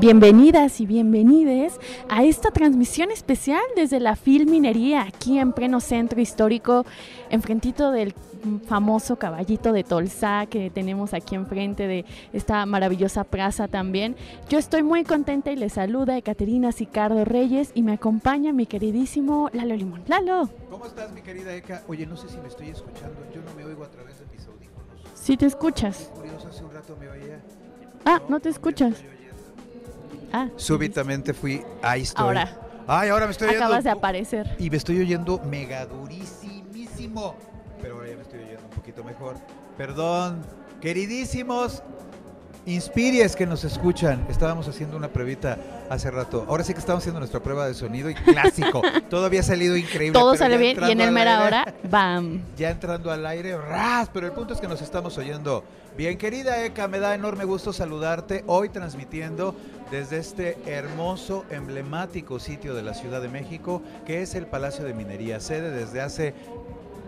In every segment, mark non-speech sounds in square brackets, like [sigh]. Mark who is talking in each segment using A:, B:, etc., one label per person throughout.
A: Bienvenidas y bienvenides a esta transmisión especial desde la Filminería, aquí en pleno centro histórico, enfrentito del famoso caballito de Tolsá que tenemos aquí enfrente de esta maravillosa plaza también. Yo estoy muy contenta y les saluda Ekaterina Sicardo Reyes y me acompaña mi queridísimo Lalo Limón. Lalo.
B: ¿Cómo estás, mi querida Eka? Oye, no sé si me estoy escuchando, yo no me oigo a través de mis audífonos.
A: Sí te escuchas.
B: Curioso, hace un rato me oía.
A: Ah, no te escuchas. Ah,
B: Súbitamente fui, ahí estoy.
A: Ahora.
B: Ay, ahora me estoy oyendo.
A: acabas de aparecer.
B: Y me estoy oyendo mega durísimísimo. Pero ahora ya me estoy oyendo un poquito mejor. Perdón, queridísimos Inspires que nos escuchan. Estábamos haciendo una pruebita hace rato. Ahora sí que estamos haciendo nuestra prueba de sonido y clásico. [laughs] Todo había salido increíble.
A: Todo sale bien y en el mera
B: aire-
A: hora, [laughs] bam.
B: ya entrando al aire, ras, pero el punto es que nos estamos oyendo bien. Querida Eka, me da enorme gusto saludarte hoy transmitiendo desde este hermoso, emblemático sitio de la Ciudad de México, que es el Palacio de Minería, sede desde hace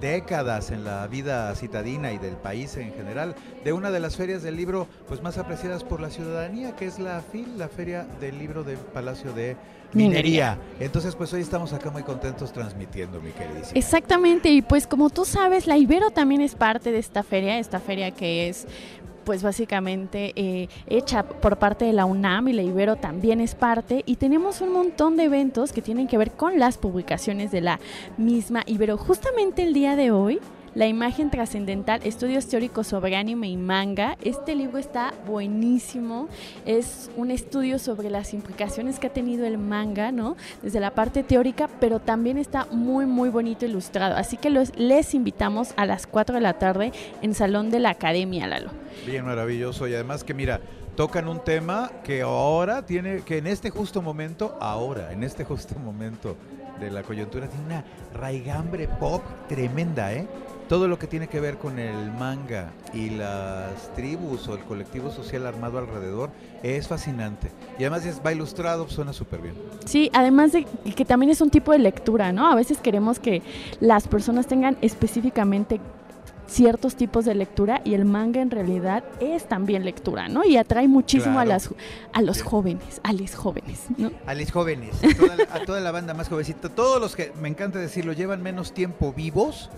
B: décadas en la vida citadina y del país en general, de una de las ferias del libro pues más apreciadas por la ciudadanía, que es la FIL, la Feria del Libro del Palacio de Minería.
A: Minería.
B: Entonces, pues hoy estamos acá muy contentos transmitiendo, mi queridísima.
A: Exactamente, y pues como tú sabes, la Ibero también es parte de esta feria, esta feria que es pues básicamente eh, hecha por parte de la UNAM y la Ibero también es parte y tenemos un montón de eventos que tienen que ver con las publicaciones de la misma Ibero. Justamente el día de hoy, la imagen trascendental, estudios teóricos sobre anime y manga, este libro está buenísimo, es un estudio sobre las implicaciones que ha tenido el manga, ¿no? Desde la parte teórica, pero también está muy, muy bonito ilustrado. Así que les invitamos a las 4 de la tarde en Salón de la Academia, Lalo.
B: Bien maravilloso y además que mira, tocan un tema que ahora tiene, que en este justo momento, ahora, en este justo momento de la coyuntura, tiene una raigambre pop tremenda, ¿eh? Todo lo que tiene que ver con el manga y las tribus o el colectivo social armado alrededor es fascinante. Y además es, va ilustrado, suena súper bien.
A: Sí, además de que también es un tipo de lectura, ¿no? A veces queremos que las personas tengan específicamente ciertos tipos de lectura y el manga en realidad es también lectura, ¿no? Y atrae muchísimo a las a los jóvenes, a los jóvenes, ¿no?
B: A los jóvenes, a toda, la, a toda la banda más jovencita, todos los que, me encanta decirlo, llevan menos tiempo vivos,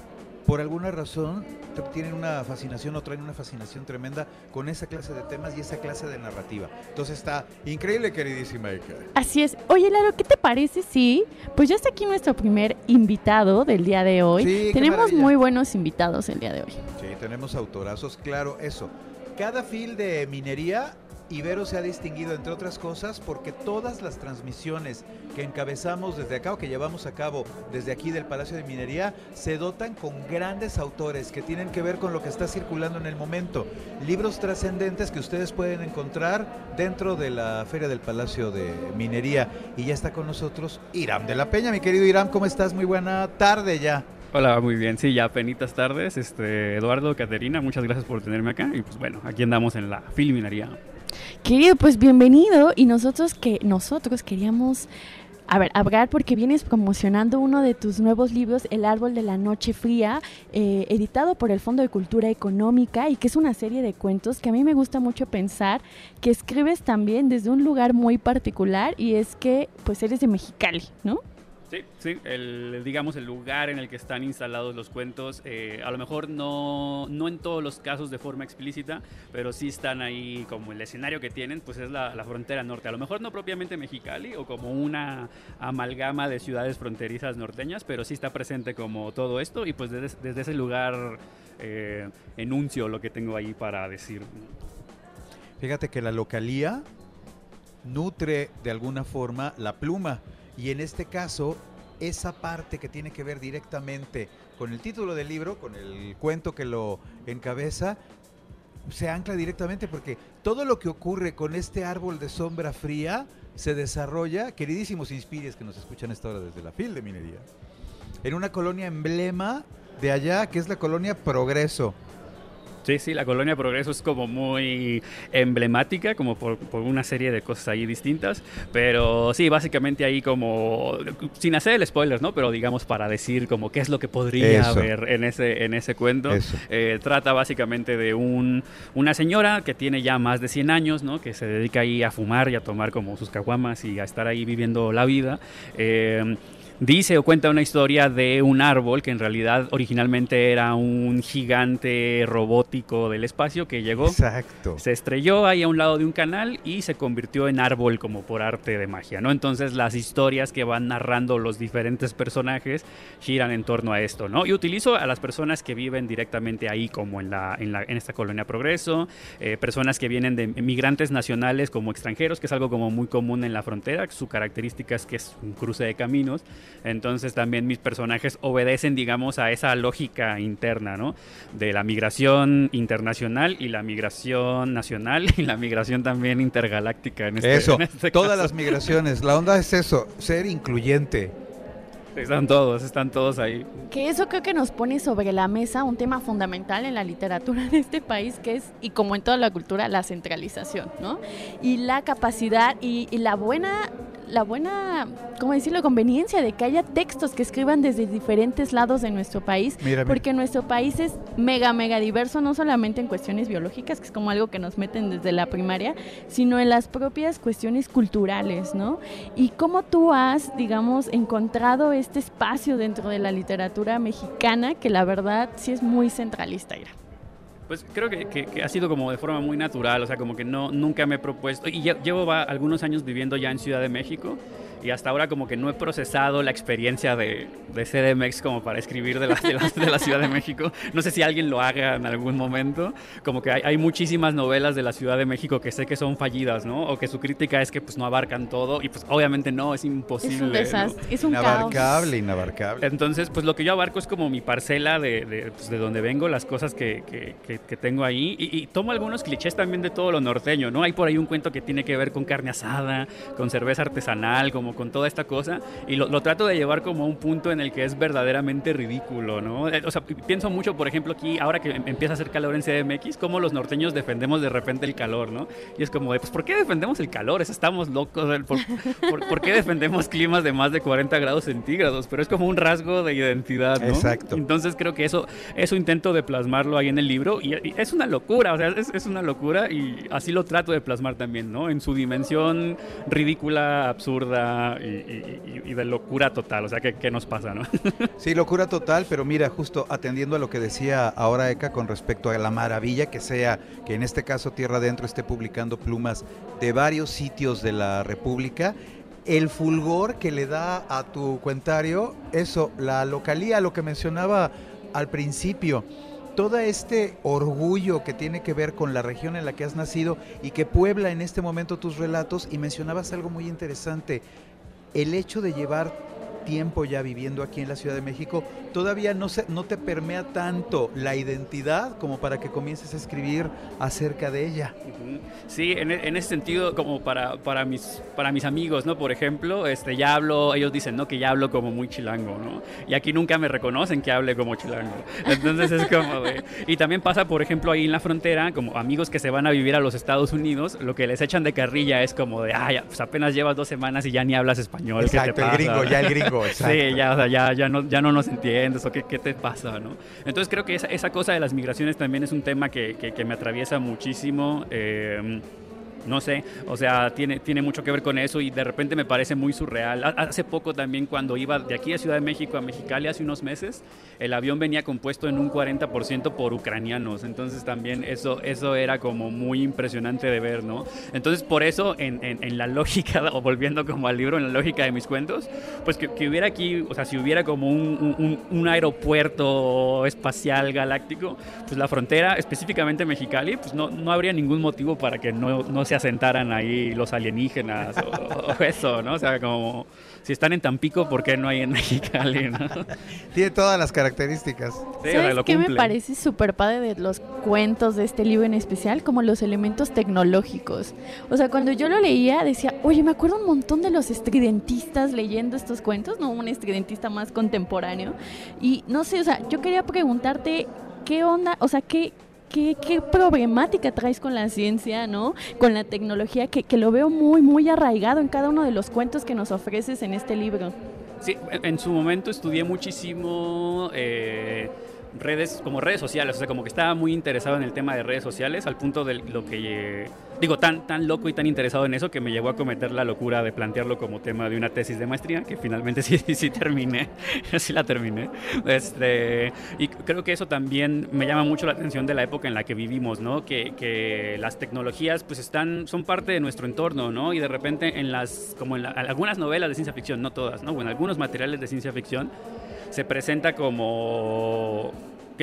B: por alguna razón tienen una fascinación o traen una fascinación tremenda con esa clase de temas y esa clase de narrativa. Entonces está increíble, queridísima Erika.
A: Así es. Oye, Laro, ¿qué te parece si pues ya está aquí nuestro primer invitado del día de hoy?
B: Sí,
A: Tenemos muy buenos invitados el día de hoy.
B: Sí, tenemos autorazos, claro, eso. Cada fil de minería, Ibero se ha distinguido, entre otras cosas, porque todas las transmisiones que encabezamos desde acá o que llevamos a cabo desde aquí del Palacio de Minería se dotan con grandes autores que tienen que ver con lo que está circulando en el momento. Libros trascendentes que ustedes pueden encontrar dentro de la Feria del Palacio de Minería. Y ya está con nosotros Iram de la Peña. Mi querido Iram, ¿cómo estás? Muy buena tarde ya.
C: Hola, muy bien. Sí, ya penitas tardes. Este, Eduardo, Caterina, muchas gracias por tenerme acá. Y pues bueno, aquí andamos en la filminaría.
A: Querido, pues bienvenido y nosotros que nosotros queríamos a ver, hablar porque vienes promocionando uno de tus nuevos libros, El Árbol de la Noche Fría, eh, editado por el Fondo de Cultura Económica y que es una serie de cuentos que a mí me gusta mucho pensar que escribes también desde un lugar muy particular y es que pues eres de Mexicali, ¿no?
C: Sí, sí, el, digamos el lugar en el que están instalados los cuentos, eh, a lo mejor no, no en todos los casos de forma explícita, pero sí están ahí como el escenario que tienen, pues es la, la frontera norte. A lo mejor no propiamente Mexicali o como una amalgama de ciudades fronterizas norteñas, pero sí está presente como todo esto y pues desde, desde ese lugar eh, enuncio lo que tengo ahí para decir.
B: Fíjate que la localía nutre de alguna forma la pluma y en este caso esa parte que tiene que ver directamente con el título del libro, con el cuento que lo encabeza, se ancla directamente porque todo lo que ocurre con este árbol de sombra fría se desarrolla, queridísimos inspires que nos escuchan esta hora desde la FIL de minería. en una colonia emblema de allá, que es la colonia Progreso.
C: Sí, sí, la colonia Progreso es como muy emblemática, como por, una serie de cosas ahí distintas, pero sí, básicamente ahí como, sin hacer el spoiler, ¿no? Pero digamos para decir como qué es lo que podría haber en ese, en ese cuento. Eh, trata básicamente de un, una señora que tiene ya más de 100 años, ¿no? Que se dedica ahí a fumar y a tomar como sus caguamas y a estar ahí viviendo la vida. Eh, dice o cuenta una historia de un árbol que en realidad originalmente era un gigante robótico del espacio que llegó,
B: Exacto.
C: se estrelló ahí a un lado de un canal y se convirtió en árbol como por arte de magia, ¿no? Entonces las historias que van narrando los diferentes personajes giran en torno a esto, ¿no? Y utilizo a las personas que viven directamente ahí como en, la, en, la, en esta colonia Progreso, eh, personas que vienen de migrantes nacionales como extranjeros, que es algo como muy común en la frontera, su característica es que es un cruce de caminos, entonces también mis personajes obedecen, digamos, a esa lógica interna, ¿no? De la migración internacional y la migración nacional y la migración también intergaláctica. En este,
B: eso,
C: este
B: todas las migraciones. La onda es eso, ser incluyente.
C: Están todos, están todos ahí.
A: Que eso creo que nos pone sobre la mesa un tema fundamental en la literatura de este país, que es, y como en toda la cultura, la centralización, ¿no? Y la capacidad y la buena la buena, ¿cómo decirlo?, conveniencia de que haya textos que escriban desde diferentes lados de nuestro país, porque nuestro país es mega, mega diverso, no solamente en cuestiones biológicas, que es como algo que nos meten desde la primaria, sino en las propias cuestiones culturales, ¿no? Y cómo tú has, digamos, encontrado este espacio dentro de la literatura mexicana, que la verdad sí es muy centralista, Ira.
C: Pues creo que, ha sido como de forma muy natural, o sea, como que no, nunca me he propuesto, y llevo algunos años viviendo ya en Ciudad de México, y hasta ahora como que no he procesado la experiencia de, de CDMX como para escribir de la, de, la, Ciudad de México. No sé si alguien lo haga en algún momento. Como que hay, hay, muchísimas novelas de la Ciudad de México que sé que son fallidas, ¿no? O que su crítica es que pues no abarcan todo y pues obviamente no, es imposible. Es un
A: desastre, es un
B: Inabarcable, inabarcable.
C: Entonces pues lo que yo abarco es como mi parcela de, de, pues, de donde vengo, las cosas que, que, que, tengo ahí y, y, tomo algunos clichés también de todo lo norteño, ¿no? Hay por ahí un cuento que tiene que ver con carne asada, con cerveza artesanal, como con toda esta cosa y lo, trato de llevar como a un punto en el que es verdaderamente ridículo, ¿no? Eh, o sea, pienso mucho, por ejemplo, aquí, ahora que em, empieza a hacer calor en CDMX, cómo los norteños defendemos de repente el calor, ¿no? Y es como de, pues, ¿por qué defendemos el calor? Estamos locos, ¿por, por, qué defendemos climas de más de 40 grados centígrados? Pero es como un rasgo de identidad, ¿no?
B: Exacto.
C: Entonces creo que eso, eso intento de plasmarlo ahí en el libro y, es una locura, o sea, es, es una locura y así lo trato de plasmar también, ¿no? En su dimensión ridícula, absurda, y, de locura total. O sea, ¿qué, nos pasa, no? [laughs]
B: Sí, locura total, pero mira, justo atendiendo a lo que decía ahora Eka con respecto a la maravilla que sea que en este caso Tierra Adentro esté publicando plumas de varios sitios de la República, el fulgor que le da a tu cuentario, eso, la localía, lo que mencionaba al principio todo este orgullo que tiene que ver con la región en la que has nacido y que puebla en este momento tus relatos y mencionabas algo muy interesante, el hecho de llevar tiempo ya viviendo aquí en la Ciudad de México, todavía no, se, no te permea tanto la identidad como para que comiences a escribir acerca de ella.
C: Sí, en, en ese sentido, como para, para, mis, para mis amigos, ¿no? Por ejemplo, este, ya hablo, ellos dicen, ¿no? Que ya hablo como muy chilango, ¿no? Y aquí nunca me reconocen que hable como chilango. Entonces es como de... Y también pasa, por ejemplo, ahí en la frontera, como amigos que se van a vivir a los Estados Unidos, lo que les echan de carrilla es como de, ah, pues apenas llevas dos semanas y ya ni hablas español.
B: Exacto, el gringo, ya el gringo.
C: Sí, ya, o sea, ya, ya, no, ya no nos entiendes o qué, qué te pasa, ¿no? Entonces creo que esa, esa, cosa de las migraciones también es un tema que, que, que me atraviesa muchísimo. Eh, no sé, o sea, tiene, tiene mucho que ver con eso y de repente me parece muy surreal. Hace poco también cuando iba de aquí a Ciudad de México a Mexicali hace unos meses, el avión venía compuesto en un 40% por ucranianos, entonces también eso, eso era como muy impresionante de ver, ¿no? Entonces por eso en, en, la lógica, [laughs] o volviendo como al libro, en la lógica de mis cuentos, pues que, que hubiera aquí, o sea, si hubiera como un, un, un, aeropuerto espacial galáctico, pues la frontera, específicamente Mexicali, pues no, no habría ningún motivo para que no, no se se asentaran ahí los alienígenas o, eso, ¿no? O sea, como si están en Tampico, ¿por qué no hay en Mexicali? ¿no?
B: Tiene todas las características.
C: Sí,
A: ¿Sabes
C: lo
A: qué me parece súper padre de los cuentos de este libro en especial? Como los elementos tecnológicos. O sea, cuando yo lo leía decía, oye, me acuerdo un montón de los estridentistas leyendo estos cuentos, no un estridentista más contemporáneo. Y no sé, o sea, yo quería preguntarte qué onda, o sea, qué... ¿Qué, qué problemática traes con la ciencia, ¿no? Con la tecnología, que, que lo veo muy, muy arraigado en cada uno de los cuentos que nos ofreces en este libro.
C: Sí, en su momento estudié muchísimo eh, redes, como redes sociales, o sea, como que estaba muy interesado en el tema de redes sociales, al punto de lo que, eh, digo, tan, tan loco y tan interesado en eso que me llevó a cometer la locura de plantearlo como tema de una tesis de maestría, que finalmente [laughs] sí, sí terminé, [laughs] sí la terminé. Este, y creo que eso también me llama mucho la atención de la época en la que vivimos, ¿no? Que, que las tecnologías pues están, son parte de nuestro entorno, ¿no? Y de repente en las, como en la- algunas novelas de ciencia ficción, no todas, ¿no? Bueno, algunos materiales de ciencia ficción se presenta como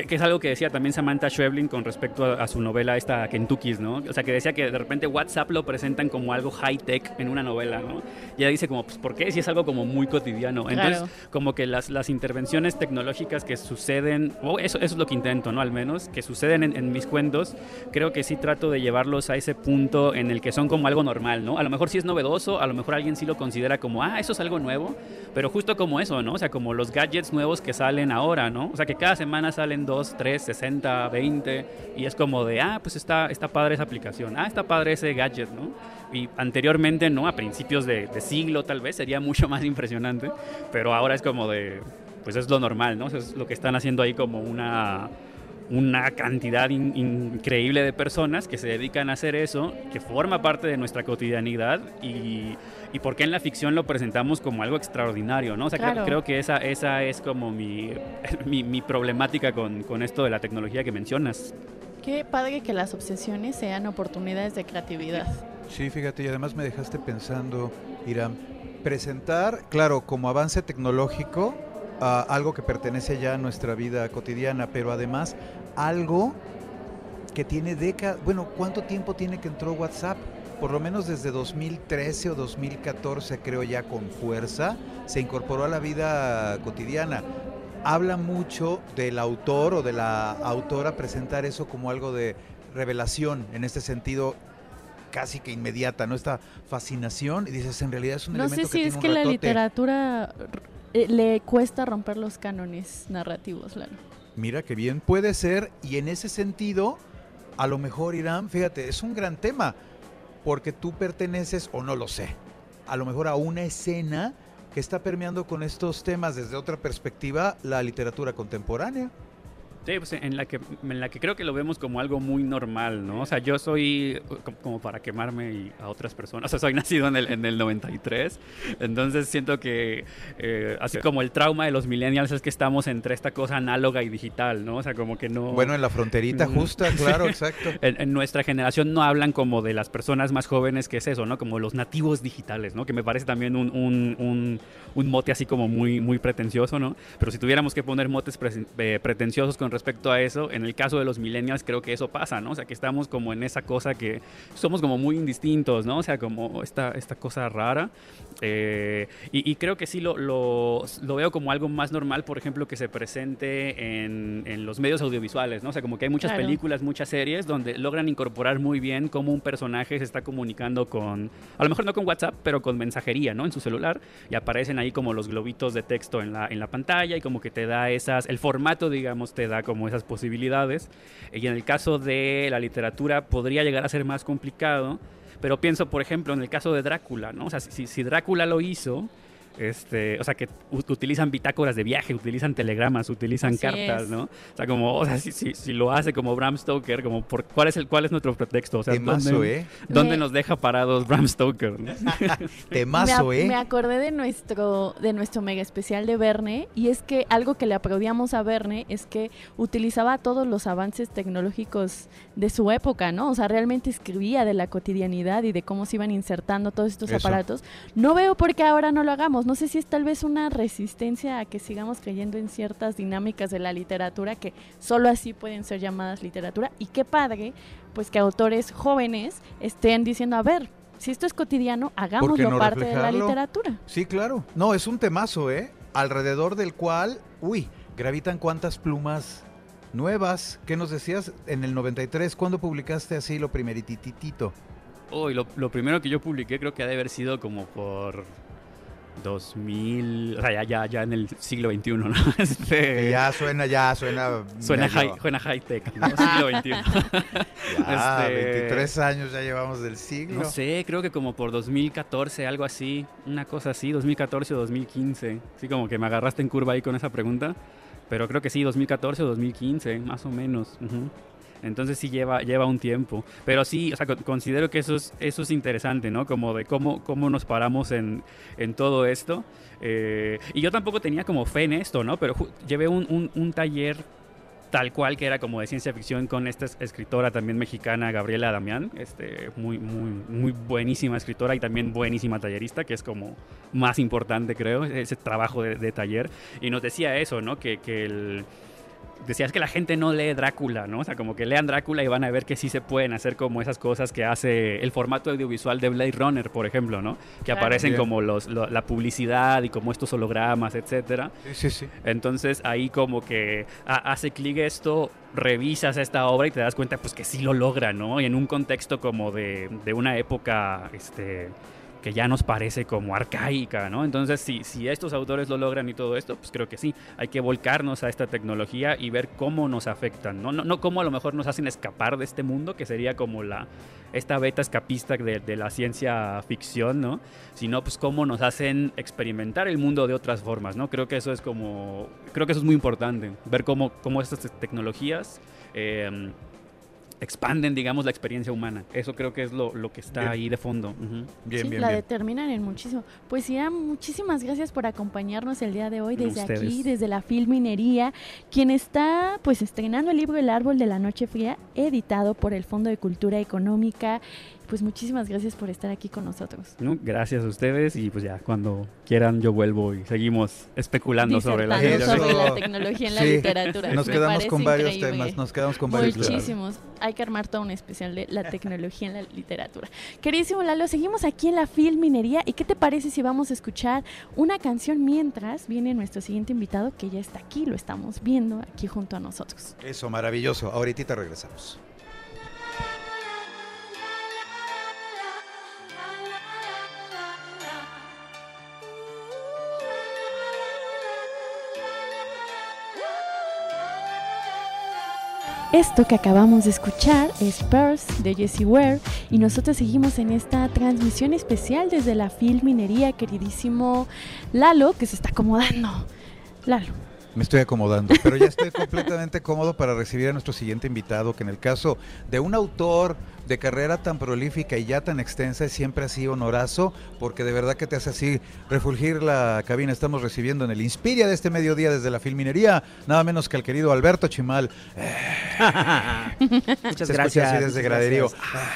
C: que, que es algo que decía también Samantha Schweblin con respecto a, a su novela esta Kentucky's, ¿no? O sea, que decía que de repente WhatsApp lo presentan como algo high-tech en una novela, ¿no? Y ella dice como, pues, ¿por qué? Si es algo como muy cotidiano. Entonces,
A: Claro.
C: como que las, las intervenciones tecnológicas que suceden, o eso, eso es lo que intento, ¿no? Al menos, que suceden en, en mis cuentos, creo que sí trato de llevarlos a ese punto en el que son como algo normal, ¿no? A lo mejor sí es novedoso, a lo mejor alguien sí lo considera como, ah, eso es algo nuevo, pero justo como eso, ¿no? O sea, como los gadgets nuevos que salen ahora, ¿no? O sea, que cada semana salen 2, 3, 60, 20, y es como de, ah, pues está, está padre esa aplicación, ah, está padre ese gadget, ¿no? Y anteriormente, ¿no? A principios de, de siglo tal vez sería [laughs] mucho más impresionante, pero ahora es como de, pues es lo normal, ¿no? Es lo que están haciendo ahí como una una cantidad in- increíble de personas que se dedican a hacer eso, que forma parte de nuestra cotidianidad y, y por qué en la ficción lo presentamos como algo extraordinario, ¿no? O sea, creo- que esa, esa es como mi, [laughs] mi, mi problemática con, con esto de la tecnología que mencionas.
A: Qué padre que las obsesiones sean oportunidades de creatividad.
B: Sí, fíjate, y además me dejaste pensando, Irán, presentar, claro, como avance tecnológico, algo que pertenece ya a nuestra vida cotidiana, pero además algo que tiene décadas, bueno, ¿cuánto tiempo tiene que entró WhatsApp? Por lo menos desde 2013 o 2014, creo ya con fuerza, se incorporó a la vida cotidiana. Habla mucho del autor o de la autora presentar eso como algo de revelación, en este sentido casi que inmediata, ¿no? Esta fascinación, y dices, en realidad es un
A: No
B: elemento
A: sé si
B: que
A: es que la literatura eh, le cuesta romper los cánones narrativos, Lalo.
B: Mira que bien puede ser, y en ese sentido, a lo mejor Irán, fíjate, es un gran tema, porque tú perteneces, o no lo sé, a lo mejor a una escena que está permeando con estos temas desde otra perspectiva la literatura contemporánea.
C: Pues en la, que, en la que creo que lo vemos como algo muy normal, ¿no? O sea, yo soy, co- como para quemarme y a otras personas, [laughs] o sea, soy nacido en el, en el 93, entonces siento que, eh, así como el trauma de los millennials es que estamos entre esta cosa análoga y digital, ¿no? O sea, como que no...
B: Bueno, en la fronterita justa, [laughs] claro, exacto.
C: En, en nuestra generación no hablan como de las personas más jóvenes que es eso, ¿no? Como los nativos digitales, ¿no? Que me parece también un, un, un, un mote así como muy, muy pretencioso, ¿no? Pero si tuviéramos que poner motes presen- eh, pretenciosos con respecto a eso, en el caso de los millennials creo que eso pasa, ¿no? O sea, que estamos como en esa cosa que somos como muy indistintos, ¿no? O sea, como esta, esta cosa rara. Eh, y, y creo que sí lo, lo, lo veo como algo más normal, por ejemplo, que se presente en, en los medios audiovisuales, ¿no? O sea, como que hay muchas
A: Claro.
C: películas, muchas series donde logran incorporar muy bien cómo un personaje se está comunicando con, a lo mejor no con WhatsApp, pero con mensajería, ¿no? En su celular y aparecen ahí como los globitos de texto en la, en la pantalla y como que te da esas, el formato, digamos, te da como esas posibilidades. Y en el caso de la literatura podría llegar a ser más complicado, pero pienso, por ejemplo, en el caso de Drácula, ¿no? O sea, si, si Drácula lo hizo, este, o sea, que utilizan bitácoras de viaje, utilizan telegramas, utilizan
A: Así
C: cartas,
A: es.
C: ¿no? O sea, como, o sea, si, si, si lo hace como Bram Stoker, como, por, ¿cuál, es el, ¿cuál es nuestro pretexto? O sea,
B: Temazo,
C: ¿dónde,
B: ¿eh?
C: ¿dónde
A: Me-
C: nos deja parados Bram Stoker? no? [laughs]
B: Temazo,
A: me,
B: ¿eh?
A: me acordé de nuestro, de nuestro mega especial de Verne y es que algo que le aplaudíamos a Verne es que utilizaba todos los avances tecnológicos de su época, ¿no? O sea, realmente escribía de la cotidianidad y de cómo se iban insertando todos estos
B: Eso.
A: aparatos. No veo por qué ahora no lo hagamos. No sé si es tal vez una resistencia a que sigamos creyendo en ciertas dinámicas de la literatura que solo así pueden ser llamadas literatura. Y qué padre, pues que autores jóvenes estén diciendo, a ver, si esto es cotidiano, hagámoslo
B: no
A: parte de la literatura.
B: Sí, claro. No, es un temazo, ¿eh? Alrededor del cual, uy, gravitan cuántas plumas nuevas. ¿Qué nos decías en el 93? ¿Cuándo publicaste así lo primerititito?
C: Uy, lo, lo primero que yo publiqué creo que ha de haber sido como por 2000, o sea, ya, ya, ya en el siglo XXI, ¿no? [laughs] Este,
B: ya suena, ya suena.
C: suena, high, suena high tech, ¿no? [laughs] Siglo XXI. [laughs]
B: Ya,
C: Este-
B: 23 años ya llevamos del siglo.
C: No sé, creo que como por 2014, algo así, una cosa así, 2014 o 2015. Sí, como que me agarraste en curva ahí con esa pregunta, pero creo que sí, 2014 o 2015, más o menos. ujú. Entonces sí lleva, lleva un tiempo. Pero sí, o sea, con- considero que eso es, eso es interesante, ¿no? Como de cómo, cómo nos paramos en, en todo esto. Eh, y yo tampoco tenía como fe en esto, ¿no? Pero llevé un, un- un taller tal cual que era como de ciencia ficción con esta es- escritora también mexicana, Gabriela Damián, este, muy, muy, muy buenísima escritora y también buenísima tallerista, que es como más importante, creo, ese trabajo de, de taller. Y nos decía eso, ¿no? Que, que el decías que la gente no lee Drácula, ¿no? O sea, como que lean Drácula y van a ver que sí se pueden hacer como esas cosas que hace el formato audiovisual de Blade Runner, por ejemplo, ¿no? Que
A: Claro.
C: aparecen
B: Bien.
C: como los, lo- la publicidad y como estos hologramas, etcétera.
B: Sí, sí, sí.
C: Entonces ahí como que ha- hace clic esto, revisas esta obra y te das cuenta pues que sí lo logra, ¿no? Y en un contexto como de, de una época este, que ya nos parece como arcaica, ¿no? Entonces si, si estos autores lo logran y todo esto, pues creo que sí, hay que volcarnos a esta tecnología y ver cómo nos afectan, ¿no? No, no cómo a lo mejor nos hacen escapar de este mundo, que sería como la, esta beta escapista de, la ciencia ficción, ¿no? Sino pues cómo nos hacen experimentar el mundo de otras formas, ¿no? Creo que eso es como, creo que eso es muy importante, ver cómo, cómo estas te- tecnologías eh, expanden, digamos, la experiencia humana. Eso creo que es lo, lo que está
B: Bien.
C: ahí de fondo. Ujú.
B: Bien,
A: sí,
B: bien,
A: la
B: bien.
A: determinan en muchísimo. Pues ya, muchísimas gracias por acompañarnos el día de hoy desde aquí, desde la Filminería, quien está pues estrenando el libro El Árbol de la Noche Fría, editado por el Fondo de Cultura Económica. Pues muchísimas gracias por estar aquí con nosotros.
C: ¿No? Gracias a ustedes y pues ya cuando quieran yo vuelvo y seguimos especulando sobre la
A: sobre la tecnología en la
B: Sí.
A: literatura.
B: Nos quedamos con varios
A: increíble.
B: temas, nos quedamos con varios temas.
A: Muchísimos. Hay que armar todo un especial de la tecnología en la literatura. Queridísimo Lalo, seguimos aquí en la Filminería. ¿Y qué te parece si vamos a escuchar una canción mientras viene nuestro siguiente invitado que ya está aquí, lo estamos viendo aquí junto a nosotros?
B: Eso, maravilloso. Ahorita regresamos.
A: Esto que acabamos de escuchar es Pearls de Jessie Ware y nosotros seguimos en esta transmisión especial desde la Filminería, queridísimo Lalo, que se está acomodando. Lalo.
B: Me estoy acomodando, pero ya estoy completamente cómodo para recibir a nuestro siguiente invitado, que en el caso de un autor de carrera tan prolífica y ya tan extensa, es siempre así honorazo, porque de verdad que te hace así refulgir la cabina. Estamos recibiendo en el Inspiria de este mediodía desde la Filminería, nada menos que al querido Alberto Chimal. [laughs]
D: Muchas
B: Se
D: gracias.
B: así desde
D: muchas
B: graderío.
D: gracias.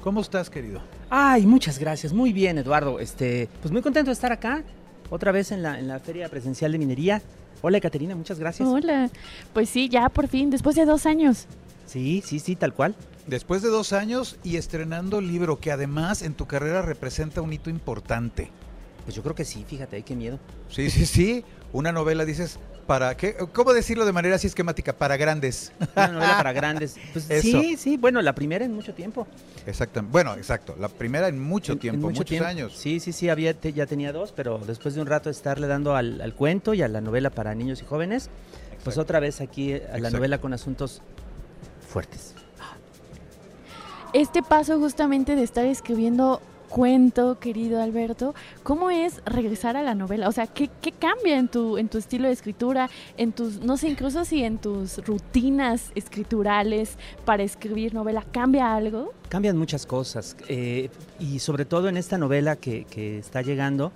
B: ¿Cómo estás, querido?
D: Ay, muchas gracias. Muy bien, Eduardo. Este, pues muy contento de estar acá, otra vez en la, en la Feria Presencial de Minería. Hola, Caterina, muchas gracias.
A: Hola. Pues sí, ya por fin, después de dos años.
D: Sí, sí, sí, tal cual.
B: Después de dos años y estrenando libro que además en tu carrera representa un hito importante.
D: Pues yo creo que sí, fíjate, ay, qué miedo.
B: Sí, sí, sí. Una novela, dices, ¿para qué? ¿Cómo decirlo de manera así esquemática? Para grandes.
D: Una novela para grandes. Pues [laughs]
B: Eso.
D: sí, sí, bueno, la primera en mucho tiempo.
B: Exactamente. Bueno, exacto. La primera en mucho
D: En- en
B: tiempo,
D: mucho
B: muchos
D: tiempo.
B: años.
D: Sí, sí, sí, había, te- ya tenía dos, pero después de un rato de estarle dando al, al cuento y a la novela para niños y jóvenes, pues otra vez aquí a la
B: Exacto.
D: novela con asuntos fuertes.
A: Este paso justamente de estar escribiendo cuento, querido Alberto, ¿cómo es regresar a la novela? O sea, ¿qué, cambia en tu, en tu estilo de escritura, en tus, no sé, incluso si en tus rutinas escriturales para escribir novela, ¿cambia algo?
D: Cambian muchas cosas eh, y sobre todo en esta novela que, que está llegando,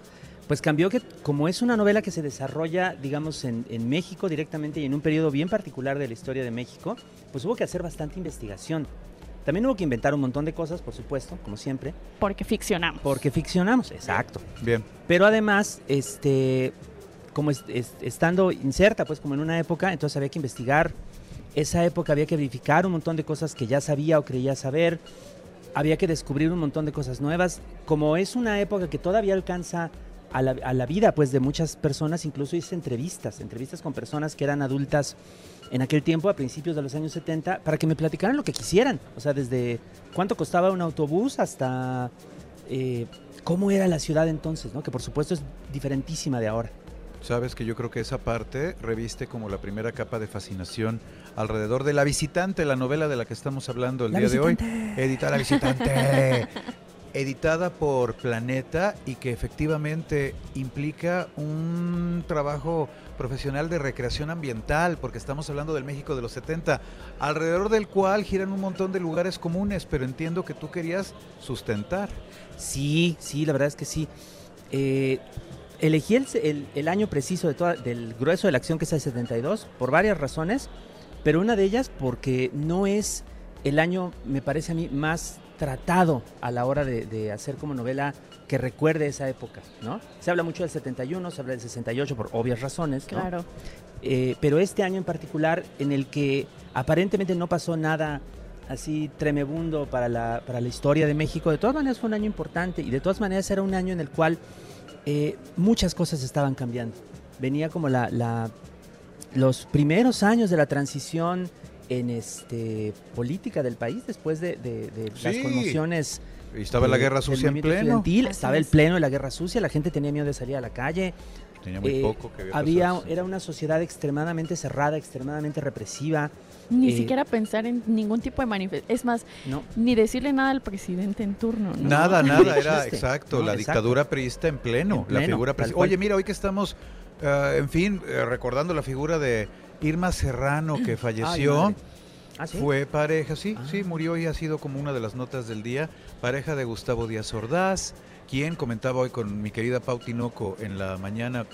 D: pues cambió que como es una novela que se desarrolla, digamos, en, en México directamente y en un periodo bien particular de la historia de México, pues hubo que hacer bastante investigación. También hubo que inventar un montón de cosas, por supuesto, como siempre,
A: Porque ficcionamos.
D: porque ficcionamos, exacto.
B: Bien.
D: Pero además, este, como es- es- estando inserta, pues como en una época, entonces había que investigar esa época, había que verificar un montón de cosas que ya sabía o creía saber, había que descubrir un montón de cosas nuevas. Como es una época que todavía alcanza a la, a la vida, pues de muchas personas, incluso hice entrevistas, entrevistas con personas que eran adultas en aquel tiempo, a principios de los años 70, para que me platicaran lo que quisieran. O sea, desde cuánto costaba un autobús hasta eh, cómo era la ciudad entonces, ¿no? Que por supuesto es diferentísima de ahora.
B: Sabes que yo creo que esa parte reviste como la primera capa de fascinación alrededor de La Visitante, la novela de la que estamos hablando el
D: La
B: día de hoy. Edita La Visitante. [laughs] Editada por Planeta y que efectivamente implica un trabajo profesional de recreación ambiental, porque estamos hablando del México de los 70, alrededor del cual giran un montón de lugares comunes, pero entiendo que tú querías sustentar.
D: Sí, sí, la verdad es que sí. Eh, elegí el, el- año preciso de toda- del grueso de la acción que es el 72 por varias razones, pero una de ellas porque no es el año, me parece a mí, más tratado a la hora de, de hacer como novela que recuerde esa época, ¿no? Se habla mucho del 71, se habla del 68 por obvias razones, ¿no?
A: Claro.
D: Eh, pero este año en particular en el que aparentemente no pasó nada así tremebundo para la, para la historia de México, de todas maneras fue un año importante y de todas maneras era un año en el cual eh, muchas cosas estaban cambiando. Venía como la, la- los primeros años de la transición en este política del país después de, de- de las conmociones
B: Y estaba la guerra sucia en pleno.
D: estaba el pleno de la guerra sucia, la gente tenía miedo de salir a la calle,
B: Tenía muy
D: eh,
B: poco que había
D: había, era una sociedad extremadamente cerrada, extremadamente represiva.
A: Ni
D: Eh,
A: siquiera pensar en ningún tipo de manifestación. Es más,
D: No,
A: ni decirle nada al presidente en turno. ¿no?
B: Nada,
D: No, [laughs]
B: nada, era exacto,
D: No,
B: la
D: exacto.
B: dictadura priista en pleno,
D: En
B: la figura. Oye, mira, hoy que estamos, eh, en fin, eh, recordando la figura de Irma Serrano que falleció.
D: ¿Ah, sí?
B: fue pareja, sí,
D: Ah.
B: sí, murió y ha sido como una de las notas del día, pareja de Gustavo Díaz Ordaz, quien comentaba hoy con mi querida Pau Tinoco en la mañana,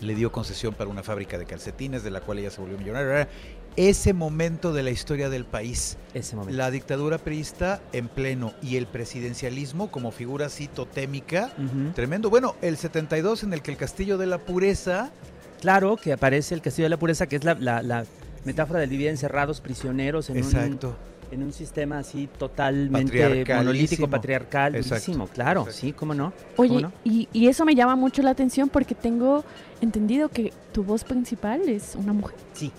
B: le dio concesión para una fábrica de calcetines de la cual ella se volvió millonaria. Ese momento de la historia del país,
D: ese momento.
B: la dictadura priista en pleno y el presidencialismo como figura así totémica. Tremendo. Bueno, el 72 en el que el Castillo de la Pureza,
D: Claro que aparece el Castillo de la Pureza, que es la, la- la metáfora del vivir encerrados, prisioneros en un,
B: exacto,
D: en un sistema así totalmente monolítico, patriarcal,
B: Exacto,
D: durísimo. Claro,
B: exacto.
D: sí, cómo no.
A: Oye,
D: ¿Cómo no?
A: y, y eso me llama mucho la atención porque tengo entendido que tu voz principal es una mujer.
D: Sí.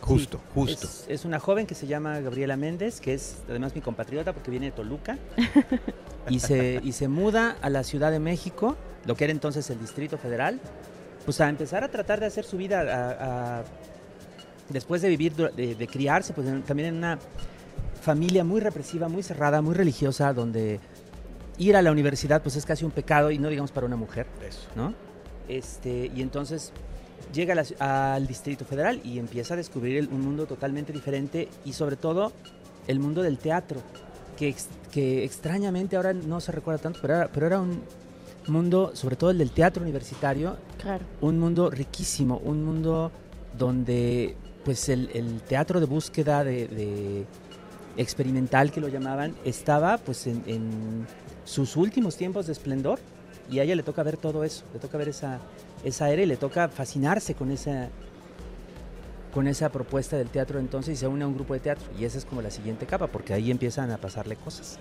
B: justo,
D: sí.
B: justo.
D: Es, es una joven que se llama Gabriela Méndez, que es además mi compatriota porque viene de Toluca. [laughs] y, se, y se muda a la Ciudad de México, lo que era entonces el Distrito Federal, pues a empezar a tratar de hacer su vida, a- a- después de vivir, de, de criarse, pues en- también en una familia muy represiva, muy cerrada, muy religiosa, donde ir a la universidad pues es casi un pecado y no digamos para una mujer.
B: Eso.
D: ¿no? Este, y entonces llega a la ci- al Distrito Federal y empieza a descubrir el- un mundo totalmente diferente y sobre todo el mundo del teatro, que, ex- que extrañamente ahora no se recuerda tanto, pero era, pero era un mundo, sobre todo el del teatro universitario, Un mundo riquísimo, un mundo donde pues el, teatro de búsqueda de, experimental que lo llamaban estaba pues en, en sus últimos tiempos de esplendor y a ella le toca ver todo eso, le toca ver esa, esa era y le toca fascinarse con esa con esa propuesta del teatro entonces y se une a un grupo de teatro y esa es como la siguiente capa porque ahí empiezan a pasarle cosas.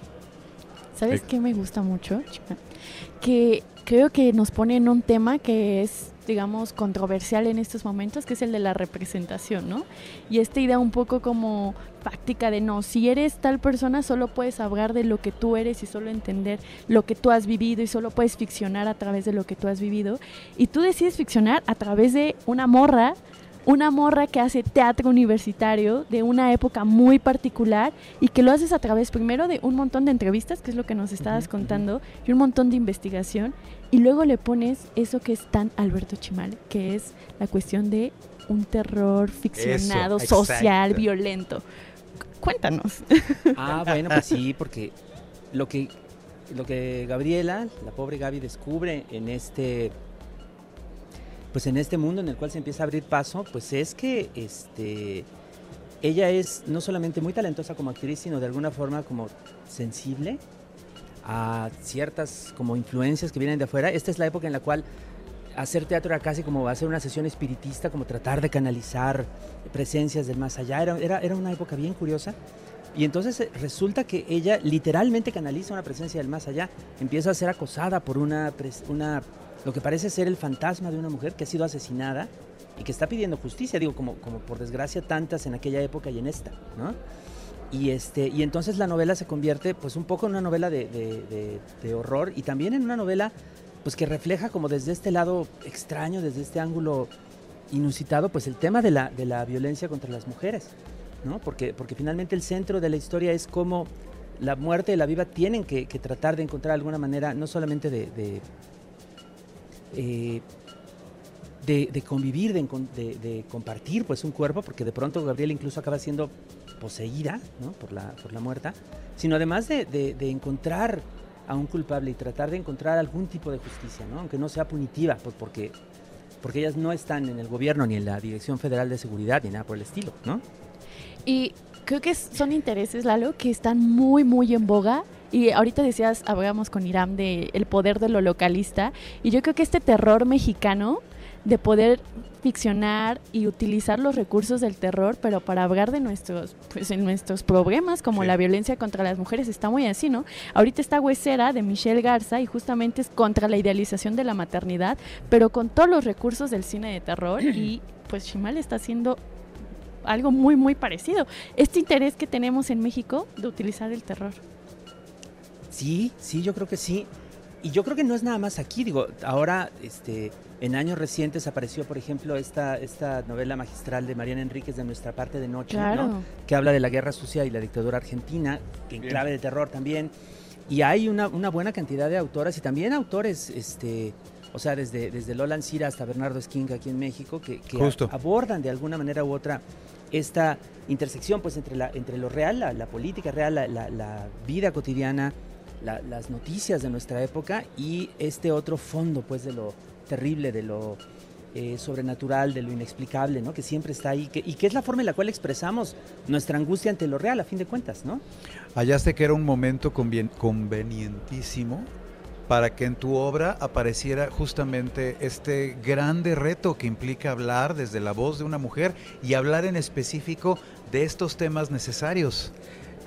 A: ¿Sabes qué me gusta mucho? Chica? Que creo que nos pone en un tema que es, digamos, controversial en estos momentos, que es el de la representación, ¿no? Y esta idea un poco como práctica de no, si eres tal persona solo puedes hablar de lo que tú eres y solo entender lo que tú has vivido y solo puedes ficcionar a través de lo que tú has vivido. Y tú decides ficcionar a través de una morra una morra que hace teatro universitario de una época muy particular y que lo haces a través primero de un montón de entrevistas, que es lo que nos estabas contando, y un montón de investigación, y luego le pones eso que es tan Alberto Chimal, que es la cuestión de un terror ficcionado,
B: Eso,
A: social, violento. Cu- Cuéntanos. [laughs]
D: Ah, bueno, pues sí, [laughs] porque lo que, lo que Gabriela, la pobre Gaby, descubre en este, pues en este mundo en el cual se empieza a abrir paso, pues es que este, ella es no solamente muy talentosa como actriz, sino de alguna forma como sensible a ciertas como influencias que vienen de afuera. Esta es la época en la cual hacer teatro era casi como hacer una sesión espiritista, como tratar de canalizar presencias del más allá. Era, era, era una época bien curiosa. Y entonces eh, resulta que ella literalmente canaliza una presencia del más allá. Empieza a ser acosada por una, una lo que parece ser el fantasma de una mujer que ha sido asesinada y que está pidiendo justicia, digo, como, como por desgracia tantas en aquella época y en esta, ¿no? Y, este, y entonces la novela se convierte pues un poco en una novela de, de, horror y también en una novela pues que refleja como desde este lado extraño, desde este ángulo inusitado, pues el tema de la, de la violencia contra las mujeres, ¿no? Porque, porque finalmente el centro de la historia es cómo la muerte y la viva tienen que, tratar de encontrar alguna manera, no solamente de, eh, de, convivir, de, compartir pues un cuerpo, porque de pronto Gabriela incluso acaba siendo poseída por, la, por la muerta, sino además de, encontrar a un culpable y tratar de encontrar algún tipo de justicia, aunque no sea punitiva, pues porque, porque ellas no están en el gobierno ni en la Dirección Federal de Seguridad ni nada por el estilo. ¿no?
A: Y creo que son intereses, Lalo, que están muy, muy en boga. Y ahorita decías, hablamos con Iram de el poder de lo localista. Y yo creo que este terror mexicano de poder ficcionar y utilizar los recursos del terror, pero para hablar de nuestros, pues en nuestros problemas, como la violencia contra las mujeres, está muy así, ¿no? Ahorita está Huesera de Michelle Garza y justamente es contra la idealización de la maternidad, pero con todos los recursos del cine de terror y pues Chimal está haciendo algo muy, muy parecido. Este interés que tenemos en México de utilizar el terror.
D: Sí, sí, yo creo que sí. Y yo creo que no es nada más aquí, digo, ahora este, en años recientes apareció, por ejemplo, esta, esta novela magistral de Mariana Enríquez de Nuestra parte de noche, que habla de la guerra sucia y la dictadura argentina, en clave de terror también. Y hay una, una, buena cantidad de autoras y también autores, este, o sea, desde, desde Lola Ancira hasta Bernardo Esquinga aquí en México, que, abordan de alguna manera u otra esta intersección pues entre, la, entre lo real, la, política real, la, la vida cotidiana las noticias de nuestra época y este otro fondo pues de lo terrible, de lo eh, sobrenatural, de lo inexplicable, ¿no? Que siempre está ahí y que es la forma en la cual expresamos nuestra angustia ante lo real, a fin de cuentas, ¿no?
B: Hallaste que era un momento convenientísimo para que en tu obra apareciera justamente este grande reto que implica hablar desde la voz de una mujer y hablar en específico de estos temas necesarios.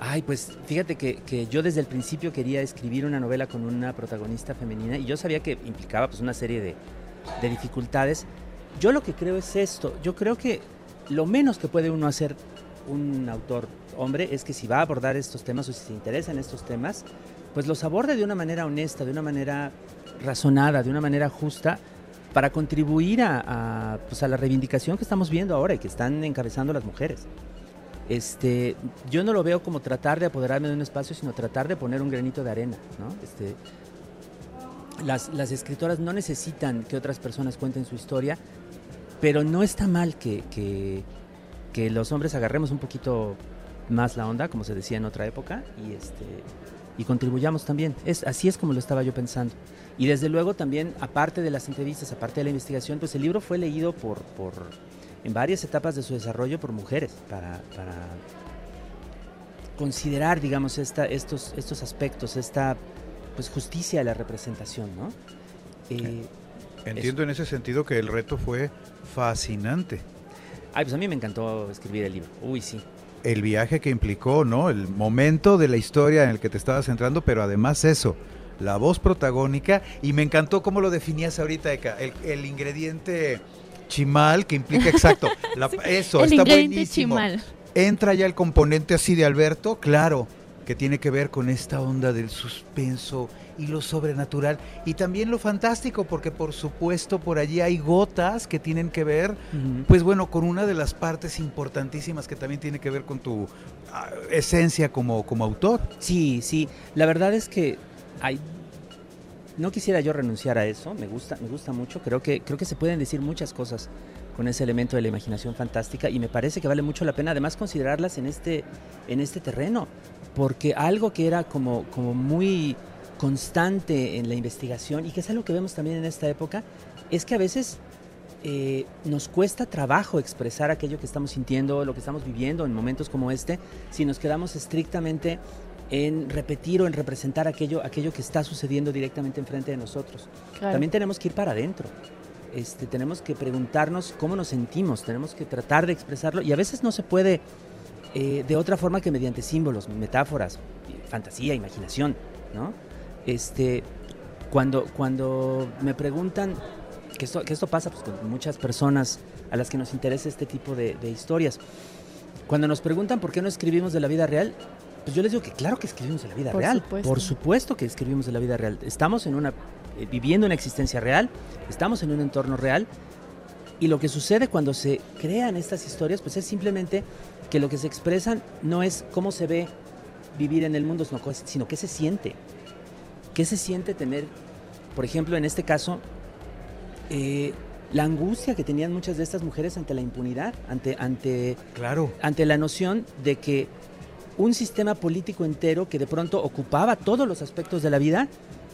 D: Ay, pues fíjate que, yo desde el principio quería escribir una novela con una protagonista femenina y yo sabía que implicaba pues una serie de, dificultades. Yo lo que creo es esto, yo creo que lo menos que puede uno hacer un autor hombre es que si va a abordar estos temas o si se interesa en estos temas, pues los aborde de una manera honesta, de una manera razonada, de una manera justa, para contribuir a, pues a la reivindicación que estamos viendo ahora y que están encabezando las mujeres este, yo no lo veo como tratar de apoderarme de un espacio, sino tratar de poner un granito de arena. Este, las, escritoras no necesitan que otras personas cuenten su historia, pero no está mal que, los hombres agarremos un poquito más la onda, como se decía en otra época, y, este, contribuyamos también. Así es como lo estaba yo pensando. Y desde luego también, aparte de las entrevistas, aparte de la investigación, pues el libro fue leído por en varias etapas de su desarrollo por mujeres para, considerar, digamos, esta, estos, estos aspectos, esta pues, justicia de la representación, ¿no?
B: Eh, Entiendo en ese sentido que el reto fue fascinante.
D: Ay, pues a mí me encantó escribir el libro. Uy, sí.
B: El viaje que implicó, ¿no? El momento de la historia en el que te estabas centrando, pero además eso, la voz protagónica. Y me encantó cómo lo definías ahorita, Eka, el, el ingrediente chimal, que implica exacto. [laughs] eso, está buenísimo. Chimal. Entra ya el componente así de Alberto, claro, que tiene que ver con esta onda del suspenso y lo sobrenatural y también lo fantástico porque por supuesto por allí hay gotas que tienen que ver pues bueno con una de las partes importantísimas que también tiene que ver con tu ah, esencia como, como autor.
D: Sí, sí, la verdad es que hay no quisiera yo renunciar a eso, me gusta, me gusta mucho, creo que, creo que se pueden decir muchas cosas con ese elemento de la imaginación fantástica y me parece que vale mucho la pena además considerarlas en este, en este terreno, porque algo que era como, como muy constante en la investigación y que es algo que vemos también en esta época, es que a veces eh, nos cuesta trabajo expresar aquello que estamos sintiendo, lo que estamos viviendo en momentos como este, si nos quedamos estrictamente en repetir o en representar aquello, aquello que está sucediendo directamente enfrente de nosotros.
A: Claro.
D: También tenemos que ir para adentro. Este, tenemos que preguntarnos cómo nos sentimos, tenemos que tratar de expresarlo y a veces no se puede eh, de otra forma que mediante símbolos, metáforas, fantasía, imaginación, ¿no? Este, cuando, cuando me preguntan, que esto, que esto pasa pues, con muchas personas a las que nos interesa este tipo de, de historias, cuando nos preguntan por qué no escribimos de la vida real, pues yo les digo que claro que escribimos de la vida
A: Por
D: real.
A: supuesto.
D: Por supuesto que escribimos de la vida real. Estamos en una, eh, viviendo una existencia real, estamos en un entorno real. Y lo que sucede cuando se crean estas historias, pues es simplemente que lo que se expresan no es cómo se ve vivir en el mundo, sino, sino qué se siente. ¿Qué se siente tener, por ejemplo, en este caso, eh, la angustia que tenían muchas de estas mujeres ante la impunidad, ante, ante
B: Claro.
D: ante la noción de que un sistema político entero que de pronto ocupaba todos los aspectos de la vida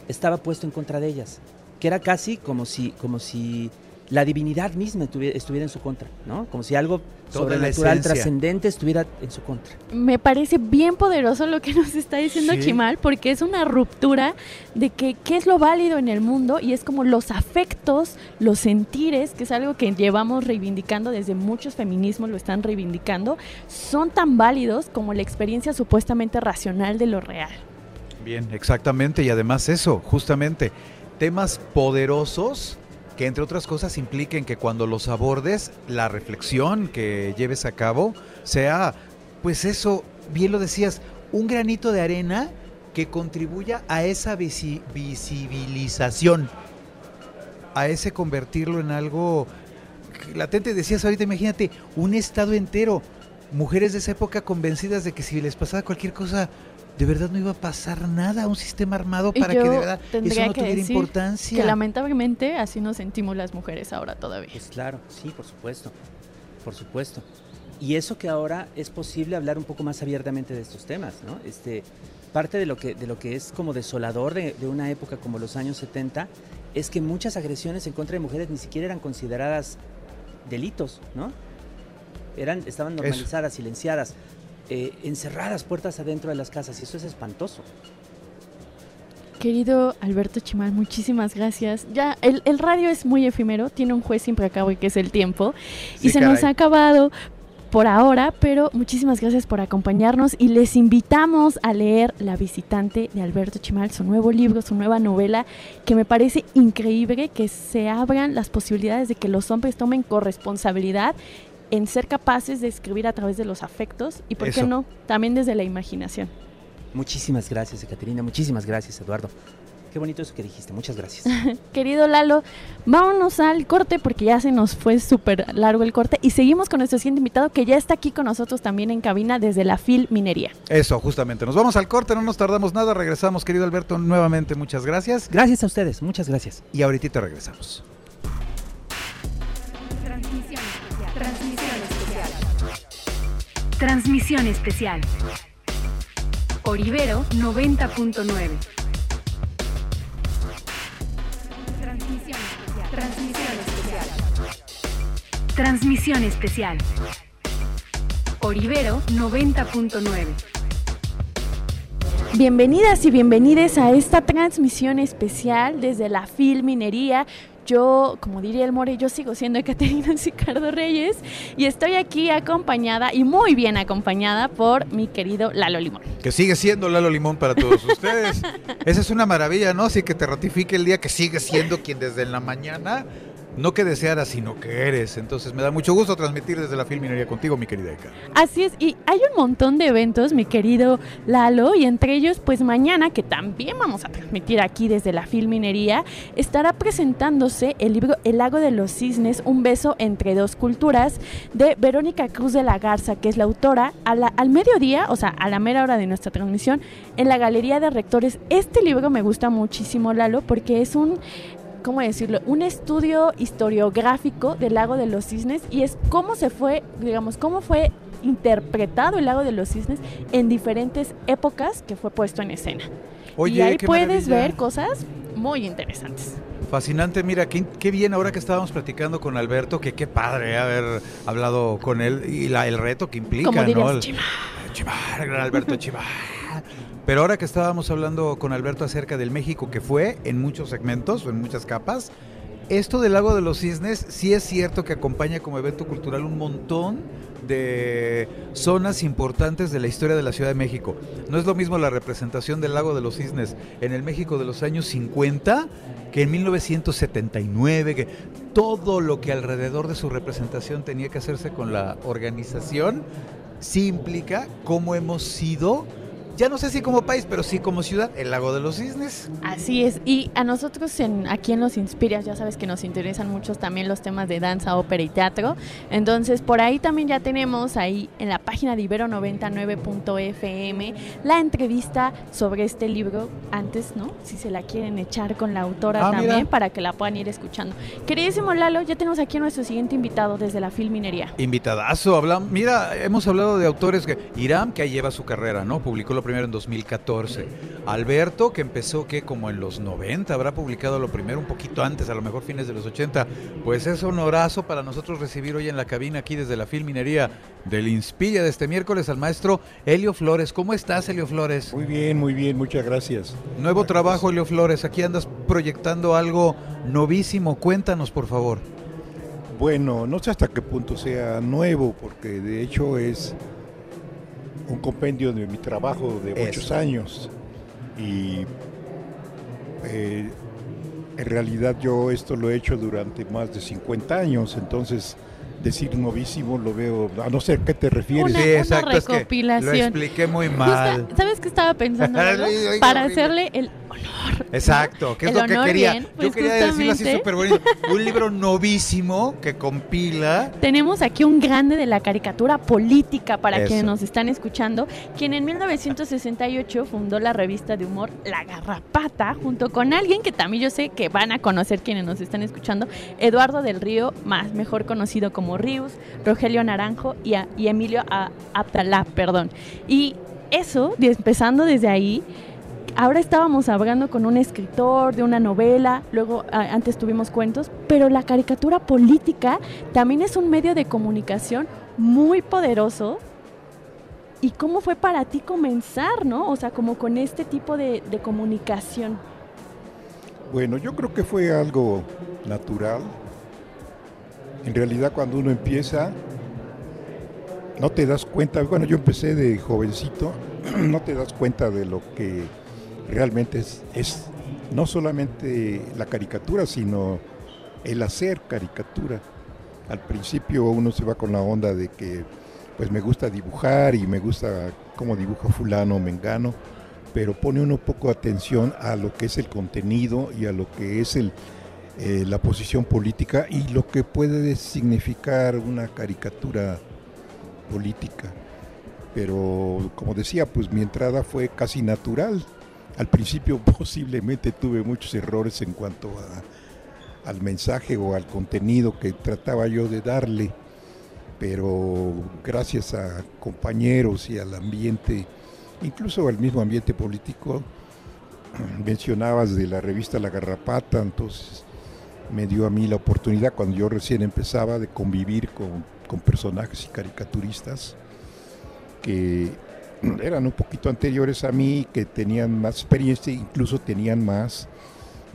D: estaba puesto en contra de ellas, que era casi como si, como si la divinidad misma estuviera, estuviera en su contra, ¿no? Como si algo
B: Toda la
D: sobrenatural, trascendente estuviera en su contra.
A: Me parece bien poderoso lo que nos está diciendo
B: Sí.
A: Chimal, porque es una ruptura de que qué es lo válido en el mundo y es como los afectos, los sentires, que es algo que llevamos reivindicando desde muchos feminismos lo están reivindicando, son tan válidos como la experiencia supuestamente racional de lo real.
B: Bien, exactamente. Y además eso, justamente, temas poderosos que entre otras cosas impliquen que cuando los abordes, la reflexión que lleves a cabo sea, pues eso, bien lo decías, un granito de arena que contribuya a esa visi- visibilización, a ese convertirlo en algo latente. Decías ahorita, imagínate, un estado entero, mujeres de esa época convencidas de que si les pasaba cualquier cosa, de verdad no iba a pasar nada, un sistema armado para que de verdad eso no
A: que
B: tuviera
A: decir
B: importancia.
A: Que lamentablemente así nos sentimos las mujeres ahora todavía.
D: Pues claro, sí, por supuesto, por supuesto. Y eso que ahora es posible hablar un poco más abiertamente de estos temas, ¿no? Este, parte de lo que, de lo que es como desolador de, de una época como los años 70 es que muchas agresiones en contra de mujeres ni siquiera eran consideradas delitos, ¿no? Eran, estaban
B: Eso.
D: normalizadas, silenciadas, eh, encerradas puertas adentro de las casas y eso es espantoso.
A: Querido Alberto Chimal, muchísimas gracias. Ya, el, el radio es muy efímero, tiene un juez implacable que es el tiempo. y
B: Sí,
A: se nos
B: caray.
A: ha acabado por ahora, pero muchísimas gracias por acompañarnos y les invitamos a leer La visitante de Alberto Chimal, su nuevo libro, su nueva novela, que me parece increíble que se abran las posibilidades de que los hombres tomen corresponsabilidad en ser capaces de escribir a través de los afectos y, ¿por
B: Eso.
A: qué no?, también desde la imaginación.
D: Muchísimas gracias, Caterina, muchísimas gracias, Eduardo. Qué bonito eso que dijiste, muchas gracias. [laughs]
A: Querido Lalo, vámonos al corte porque ya se nos fue súper largo el corte y seguimos con nuestro siguiente invitado que ya está aquí con nosotros también en cabina desde la FIL Minería.
B: Eso, justamente. Nos vamos al corte, no nos tardamos nada, regresamos, querido Alberto, nuevamente muchas gracias.
D: Gracias a ustedes, muchas gracias.
B: Y ahorita regresamos.
E: Transmisión especial. Orivero 90.9. Transmisión especial. Transmisión especial. Transmisión especial. Orivero 90.9.
A: Bienvenidas y bienvenidos a esta transmisión especial desde la FIL Minería. Yo, como diría el More, yo sigo siendo Caterina Sicardo Reyes y estoy aquí acompañada y muy bien acompañada por mi querido Lalo Limón.
B: Que sigue siendo Lalo Limón para todos ustedes. [laughs] Esa es una maravilla, ¿no? Así que te ratifique el día que sigue siendo quien desde la mañana, no que desearas, sino que eres. Entonces me da mucho gusto transmitir desde la Filminería contigo, mi querida Eka.
A: Así es, y hay un montón de eventos, mi querido Lalo, y entre ellos, pues mañana, que también vamos a transmitir aquí desde la Filminería, estará presentándose el libro El lago de los cisnes, un beso entre dos culturas, de Verónica Cruz de la Garza, que es la autora, al mediodía, o sea, a la mera hora de nuestra transmisión, en la Galería de Rectores. Este libro me gusta muchísimo, Lalo, porque es un ¿cómo decirlo? Un estudio historiográfico del lago de los cisnes y es cómo se fue, digamos, cómo fue interpretado el lago de los cisnes en diferentes épocas que fue puesto en escena.
B: Oye,
A: y ahí
B: qué
A: puedes
B: maravilla.
A: ver cosas muy interesantes.
B: Fascinante, mira, qué, qué bien ahora que estábamos platicando con Alberto, que qué padre haber hablado con él y la, el reto que implica,
A: Como dirías,
B: ¿no? Chivar, gran Alberto Chivar. [laughs] Pero ahora que estábamos hablando con Alberto acerca del México que fue en muchos segmentos, o en muchas capas, esto del Lago de los Cisnes sí es cierto que acompaña como evento cultural un montón de zonas importantes de la historia de la Ciudad de México. No es lo mismo la representación del Lago de los Cisnes en el México de los años 50 que en 1979, que todo lo que alrededor de su representación tenía que hacerse con la organización, sí implica cómo hemos sido, ya no sé si como país, pero sí como ciudad, el Lago de los Cisnes.
A: Así es, y a nosotros en, aquí en Los Inspiras, ya sabes que nos interesan mucho también los temas de danza, ópera y teatro, entonces por ahí también ya tenemos ahí en la página de Ibero99.fm la entrevista sobre este libro antes, ¿no? Si se la quieren echar con la autora
B: Ah,
A: también
B: mira.
A: para que la puedan ir escuchando. Queridísimo Lalo, ya tenemos aquí a nuestro siguiente invitado desde la Filminería.
B: Invitadazo, hablamos, mira, hemos hablado de autores que Irán, que ahí lleva su carrera, ¿no? Publicó lo primero en 2014. Alberto, que empezó que como en los 90, habrá publicado lo primero un poquito antes, a lo mejor fines de los 80. Pues es honorazo para nosotros recibir hoy en la cabina aquí desde la Filminería del Inspilla de este miércoles al maestro Helio Flores. ¿Cómo estás, Helio Flores?
F: Muy bien, muy bien, muchas gracias.
B: Nuevo trabajo, Helio Flores. Aquí andas proyectando algo novísimo. Cuéntanos, por favor.
F: Bueno, no sé hasta qué punto sea nuevo, porque de hecho es un compendio de mi trabajo de
B: Eso.
F: muchos años. Y eh, en realidad yo esto lo he hecho durante más de 50 años, entonces decir novísimo lo veo, a no sé a qué te refieres.
A: Una-
B: Sí, exacto, es que
A: recopilación.
B: lo expliqué muy mal.
A: Justa- ¿Sabes qué estaba pensando? [laughs] Para
B: horrible.
A: hacerle el honor.
B: Exacto, que es
A: El
B: lo que quería.
A: bien,
B: Yo
A: pues
B: quería decirlo así
A: justamente.
B: súper bonito. Un libro novísimo que compila.
A: Tenemos aquí un grande de la caricatura política para
B: Eso.
A: quienes nos están escuchando, quien en 1968 fundó la revista de humor La Garrapata, junto con alguien que también yo sé que van a conocer quienes nos están escuchando, Eduardo del Río, más mejor conocido como Rius, Rogelio Naranjo y, a- y Emilio A- perdón. Y eso, empezando desde ahí, ahora estábamos hablando con un escritor de una novela, luego antes tuvimos cuentos, pero la caricatura política también es un medio de comunicación muy poderoso. ¿Y cómo fue para ti comenzar, no? O sea, como con este tipo de comunicación.
F: Bueno, yo creo que fue algo natural. En realidad cuando uno empieza, no te das cuenta, bueno, yo empecé de jovencito, [clears throat] no te das cuenta de lo que realmente es, no solamente la caricatura, sino el hacer caricatura. Al principio uno se va con la onda de que pues me gusta dibujar y me gusta cómo dibuja fulano o mengano, pero pone uno poco atención a lo que es el contenido y a lo que es el, eh, la posición política y lo que puede significar una caricatura política. Pero como decía, pues mi entrada fue casi natural. Al principio [laughs] posiblemente tuve muchos errores en cuanto al mensaje o al contenido que trataba yo de darle, pero gracias a compañeros y al ambiente, incluso al mismo ambiente político, [clears throat] mencionabas de la revista La Garrapata, entonces me dio a mí la oportunidad cuando yo recién empezaba de convivir con, con personajes y caricaturistas que eran un poquito anteriores a mí, que tenían más experiencia, incluso tenían más,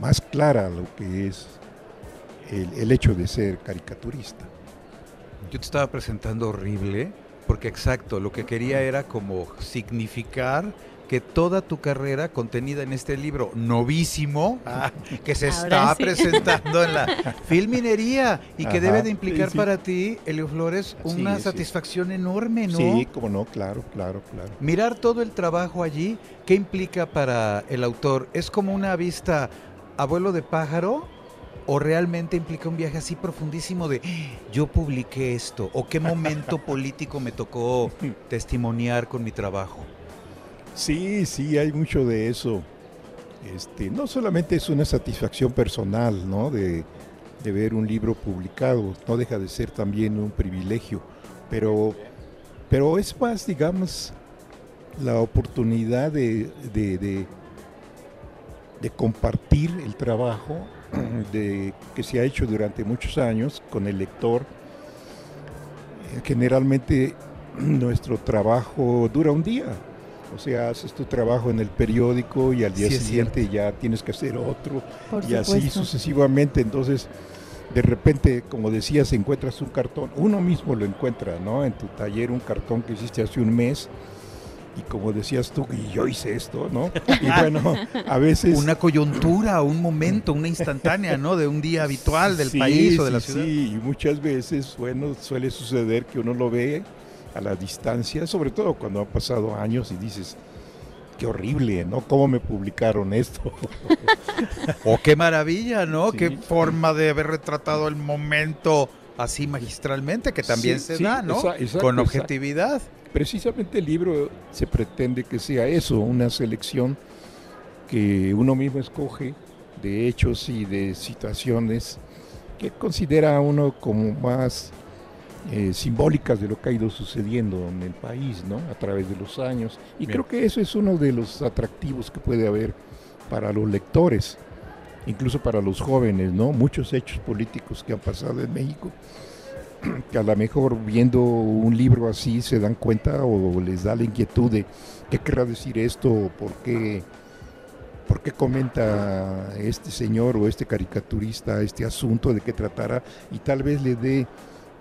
F: más clara lo que es el, el hecho de ser caricaturista.
B: Yo te estaba presentando horrible, porque exacto, lo que quería era como significar que toda tu carrera contenida en este libro novísimo, ah, que se
A: Ahora
B: está
A: sí.
B: presentando en la [laughs] filminería y que
F: Ajá,
B: debe de implicar
F: sí, sí.
B: para ti, Elio Flores, una
F: sí.
B: satisfacción enorme, ¿no?
F: Sí, como no, claro, claro, claro.
B: Mirar todo el trabajo allí, ¿qué implica para el autor? ¿Es como una vista abuelo de pájaro? ¿O realmente implica un viaje así profundísimo de "Ah, yo publiqué esto? ¿O qué momento [laughs] político me tocó testimoniar con mi trabajo?
F: Sí, sí, hay mucho de eso. Este, no solamente es una satisfacción personal, ¿no? De, ver un libro publicado, no deja de ser también un privilegio, pero, pero es más, digamos, la oportunidad de, de, compartir el trabajo [clears throat] que se ha hecho durante muchos años con el lector. Generalmente [clears throat] nuestro trabajo dura un día. O sea, haces tu trabajo en el periódico y al día
B: Sí,
F: siguiente ya tienes que hacer otro
A: Por
F: y así sucesivamente. Entonces, de repente, como decías, encuentras un cartón, uno mismo lo encuentra, ¿no? En tu taller, un cartón que hiciste hace un mes. Y como decías tú, y yo hice esto, ¿no? Y [laughs] bueno, a veces...
B: Una coyuntura, un momento, una instantánea, ¿no? De un día habitual del
F: Sí,
B: país o de la ciudad.
F: Sí, y muchas veces, bueno, suele suceder que uno lo ve a la distancia, sobre todo cuando han pasado años y dices, qué horrible, ¿no? ¿Cómo me publicaron esto? [laughs]
B: Oh, qué maravilla, ¿no?
F: Sí.
B: Qué forma de haber retratado el momento así magistralmente, que también
F: Sí,
B: se
F: sí,
B: da, ¿no?
F: exacto,
B: Con
F: exacto.
B: objetividad.
F: Precisamente el libro se pretende que sea eso, una selección que uno mismo escoge de hechos y de situaciones que considera uno como más eh, simbólicas de lo que ha ido sucediendo en el país, ¿no? A través de los años. Y
B: Bien.
F: creo que eso es uno de los atractivos que puede haber para los lectores, incluso para los jóvenes, ¿no? Muchos hechos políticos que han pasado en México [clears throat] que a lo mejor viendo un libro así se dan cuenta o les da la inquietud de qué querrá decir esto, o por qué, por qué comenta este señor o este caricaturista este asunto, de qué tratará, y tal vez le dé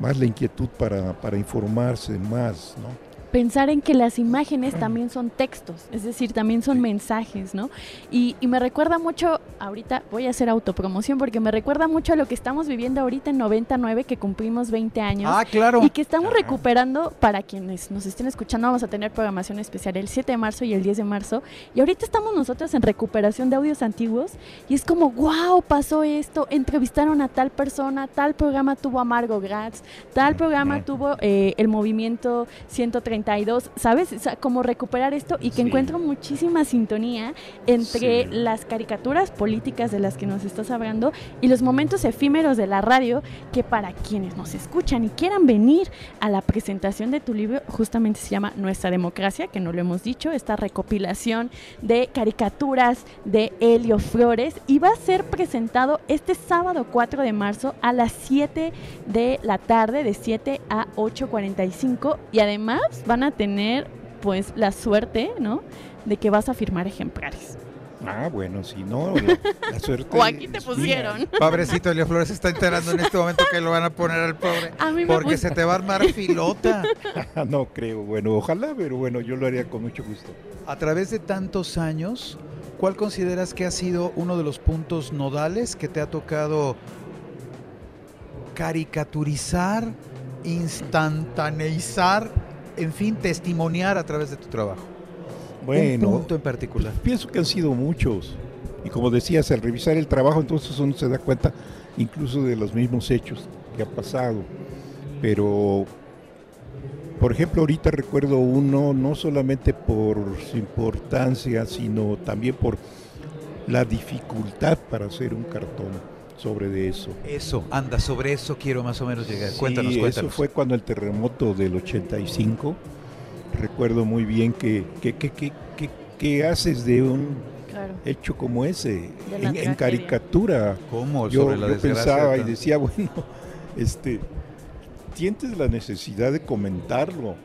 F: más la inquietud para, para informarse más, ¿no?
A: Pensar en que las imágenes también son textos, es decir, también son mensajes, ¿no? Y, y me recuerda mucho, ahorita voy a hacer autopromoción porque me recuerda mucho a lo que estamos viviendo ahorita en 99, que cumplimos 20 años.
B: Ah, claro.
A: Y que estamos recuperando, para quienes nos estén escuchando, vamos a tener programación especial el 7 de marzo y el 10 de marzo. Y ahorita estamos nosotros en recuperación de audios antiguos y es como, wow, pasó esto, entrevistaron a tal persona, tal programa tuvo a Margot Gratz, tal programa tuvo eh, el movimiento 132, ¿sabes? O sea, como recuperar esto y que
F: Sí.
A: encuentro muchísima sintonía entre
F: Sí.
A: las caricaturas políticas de las que nos estás hablando y los momentos efímeros de la radio que para quienes nos escuchan y quieran venir a la presentación de tu libro, justamente se llama Nuestra Democracia, que no lo hemos dicho, esta recopilación de caricaturas de Helio Flores y va a ser presentado este sábado 4 de marzo a las 7 de la tarde, de 7 a 8.45 y además van a tener pues la suerte, ¿no? De que vas a firmar ejemplares.
F: Ah, bueno, si no, la, la [laughs] suerte...
A: O aquí te pusieron.
B: Pobrecito Elio Flores se está enterando en este momento que lo van a poner al pobre.
A: A mí me
B: Porque se te va a armar filota. [laughs] [laughs]
F: no creo, bueno, ojalá, pero bueno, yo lo haría con mucho gusto.
B: A través de tantos años, ¿cuál consideras que ha sido uno de los puntos nodales que te ha tocado caricaturizar, instantaneizar, en fin, testimoniar a través de tu trabajo?
F: Bueno,
B: Un punto en particular.
F: Pienso que han sido muchos. Y como decías, al revisar el trabajo, entonces uno se da cuenta incluso de los mismos hechos que ha pasado. Pero, por ejemplo, ahorita recuerdo uno no solamente por su importancia, sino también por la dificultad para hacer un cartón sobre de eso.
B: Eso, anda, sobre eso quiero más o menos llegar.
F: Sí,
B: cuéntanos,
F: eso
B: cuéntanos.
F: fue cuando el terremoto del 85. Recuerdo muy bien que, que, que, que, que- que haces de un
A: Claro.
F: hecho como ese, en, caricatura.
B: ¿Cómo?
F: Yo,
B: sobre la
F: yo pensaba y decía, [laughs] bueno, este, sientes la necesidad de comentarlo,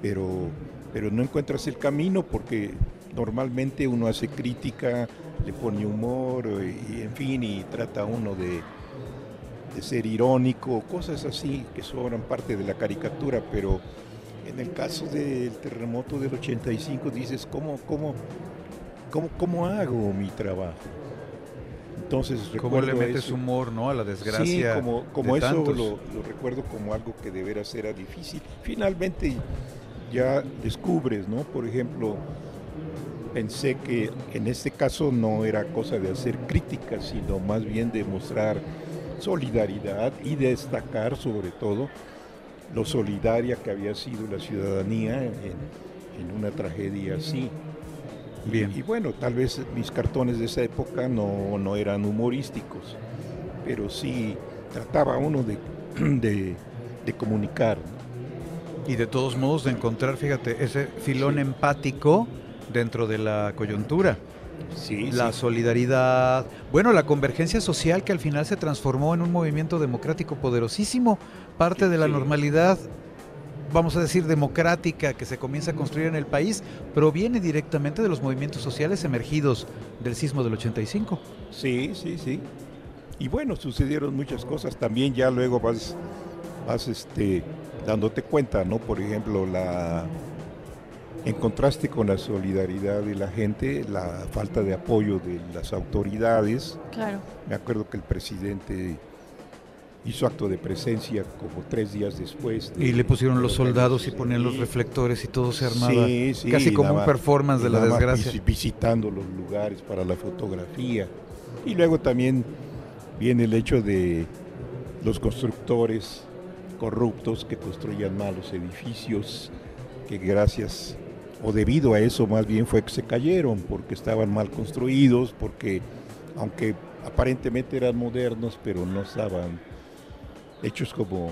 F: pero, pero no encuentras el camino porque normalmente uno hace crítica, le pone humor y, en fin, y trata uno de, de ser irónico, cosas así que sobran parte de la caricatura, pero en el caso del terremoto del 85 dices, ¿cómo, cómo, cómo, cómo hago mi trabajo? Entonces
B: ¿Cómo le metes
F: eso.
B: humor, no? A la desgracia.
F: Sí, como, como
B: de
F: eso lo recuerdo como algo que de veras era difícil. Finalmente ya descubres, ¿no? Por ejemplo, pensé que en este caso no era cosa de hacer críticas, sino más bien de mostrar solidaridad y destacar sobre todo lo solidaria que había sido la ciudadanía en, en una tragedia así. Y-
B: Bien.
F: Y, bueno, tal vez mis cartones de esa época no, no eran humorísticos, pero sí trataba uno de, [clears throat] de, de comunicar. ¿no?
B: Y de todos modos de encontrar, fíjate, ese filón
F: Sí.
B: empático dentro de la coyuntura.
F: Sí,
B: la
F: sí.
B: solidaridad, bueno, la convergencia social que al final se transformó en un movimiento democrático poderosísimo, parte de la
F: Sí.
B: normalidad, vamos a decir, democrática que se comienza a construir en el país, proviene directamente de los movimientos sociales emergidos del sismo del 85.
F: Sí, sí, sí. Y bueno, sucedieron muchas cosas. También ya luego vas, vas este, dándote cuenta, ¿no? Por ejemplo, la en contraste con la solidaridad de la gente, la falta de apoyo de las autoridades.
A: Claro.
F: Me acuerdo que el presidente hizo acto de presencia como tres días después. de-
B: Y le pusieron los soldados y ponían los reflectores y todo se armaba.
F: Sí, sí,
B: casi como un performance de la desgracia.
F: visi- Visitando los lugares para la fotografía. Y luego también viene el hecho de los constructores corruptos que construían malos edificios, que gracias o debido a eso más bien fue que se cayeron, porque estaban mal construidos, porque aunque aparentemente eran modernos, pero no estaban hechos como,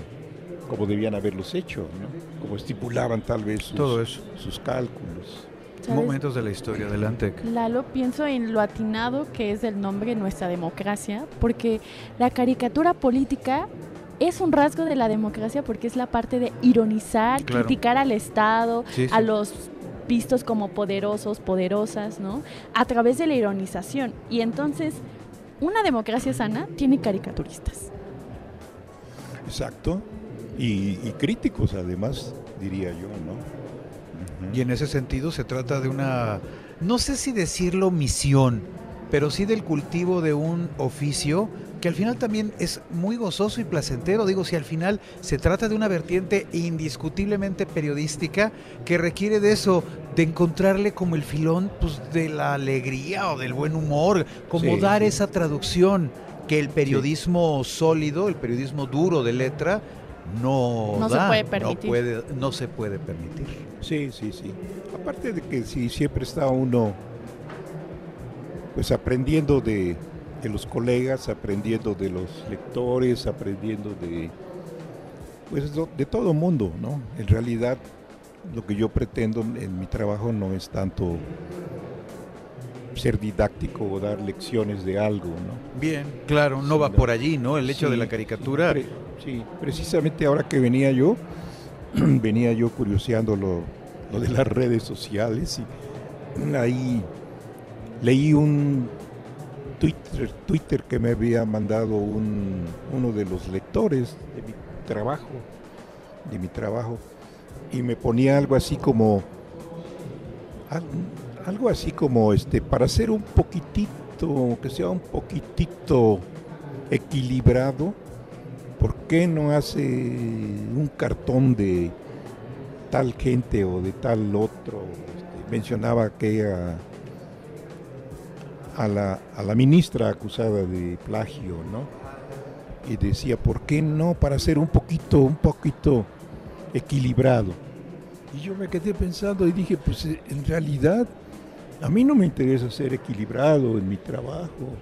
F: como debían haberlos hecho, ¿no? como estipulaban tal vez sus,
B: Todo eso.
F: sus cálculos.
A: ¿Sabes?
B: Momentos de la historia, adelante.
A: Lalo, pienso en lo atinado que es el nombre de nuestra democracia, porque la caricatura política es un rasgo de la democracia porque es la parte de ironizar,
B: Claro.
A: criticar al Estado,
B: Sí,
A: a los vistos como poderosos, poderosas, ¿no? A través de la ironización. Y entonces, una democracia sana tiene caricaturistas.
F: Exacto. Y, y críticos además, diría yo, ¿no?
B: Y en ese sentido se trata de una, no sé si decirlo misión, pero sí del cultivo de un oficio que al final también es muy gozoso y placentero. Digo, si al final se trata de una vertiente indiscutiblemente periodística que requiere de eso, de encontrarle como el filón pues, de la alegría o del buen humor, como
F: Sí,
B: dar
F: sí.
B: esa traducción que el periodismo sólido, el periodismo duro de letra, no,
A: No se puede
B: no
A: permitir.
B: puede- no se puede permitir.
F: Sí, sí, sí. Aparte de que sí, siempre está uno pues aprendiendo de, de los colegas, aprendiendo de los lectores, aprendiendo de pues de todo mundo, ¿no? En realidad lo que yo pretendo en mi trabajo no es tanto ser didáctico o dar lecciones de algo, ¿no?
B: Bien, claro, no va por allí, ¿no? El hecho
F: Sí,
B: de la caricatura.
F: pre- Sí, precisamente ahora que venía yo, [clears throat] venía yo curioseando lo, lo de las redes sociales y ahí leí un Twitter, Twitter que me había mandado un- uno de los lectores de mi trabajo, de mi trabajo, y me ponía algo así como al- algo así como este para ser un poquitito, que sea un poquitito equilibrado, ¿por qué no hace un cartón de tal gente o de tal otro? Este, mencionaba que a, a la, a la ministra acusada de plagio, ¿no? Y decía, ¿por qué no para ser un poquito, un poquito equilibrado? Y yo me quedé pensando y dije, pues eh, en realidad a mí no me interesa ser equilibrado en mi trabajo.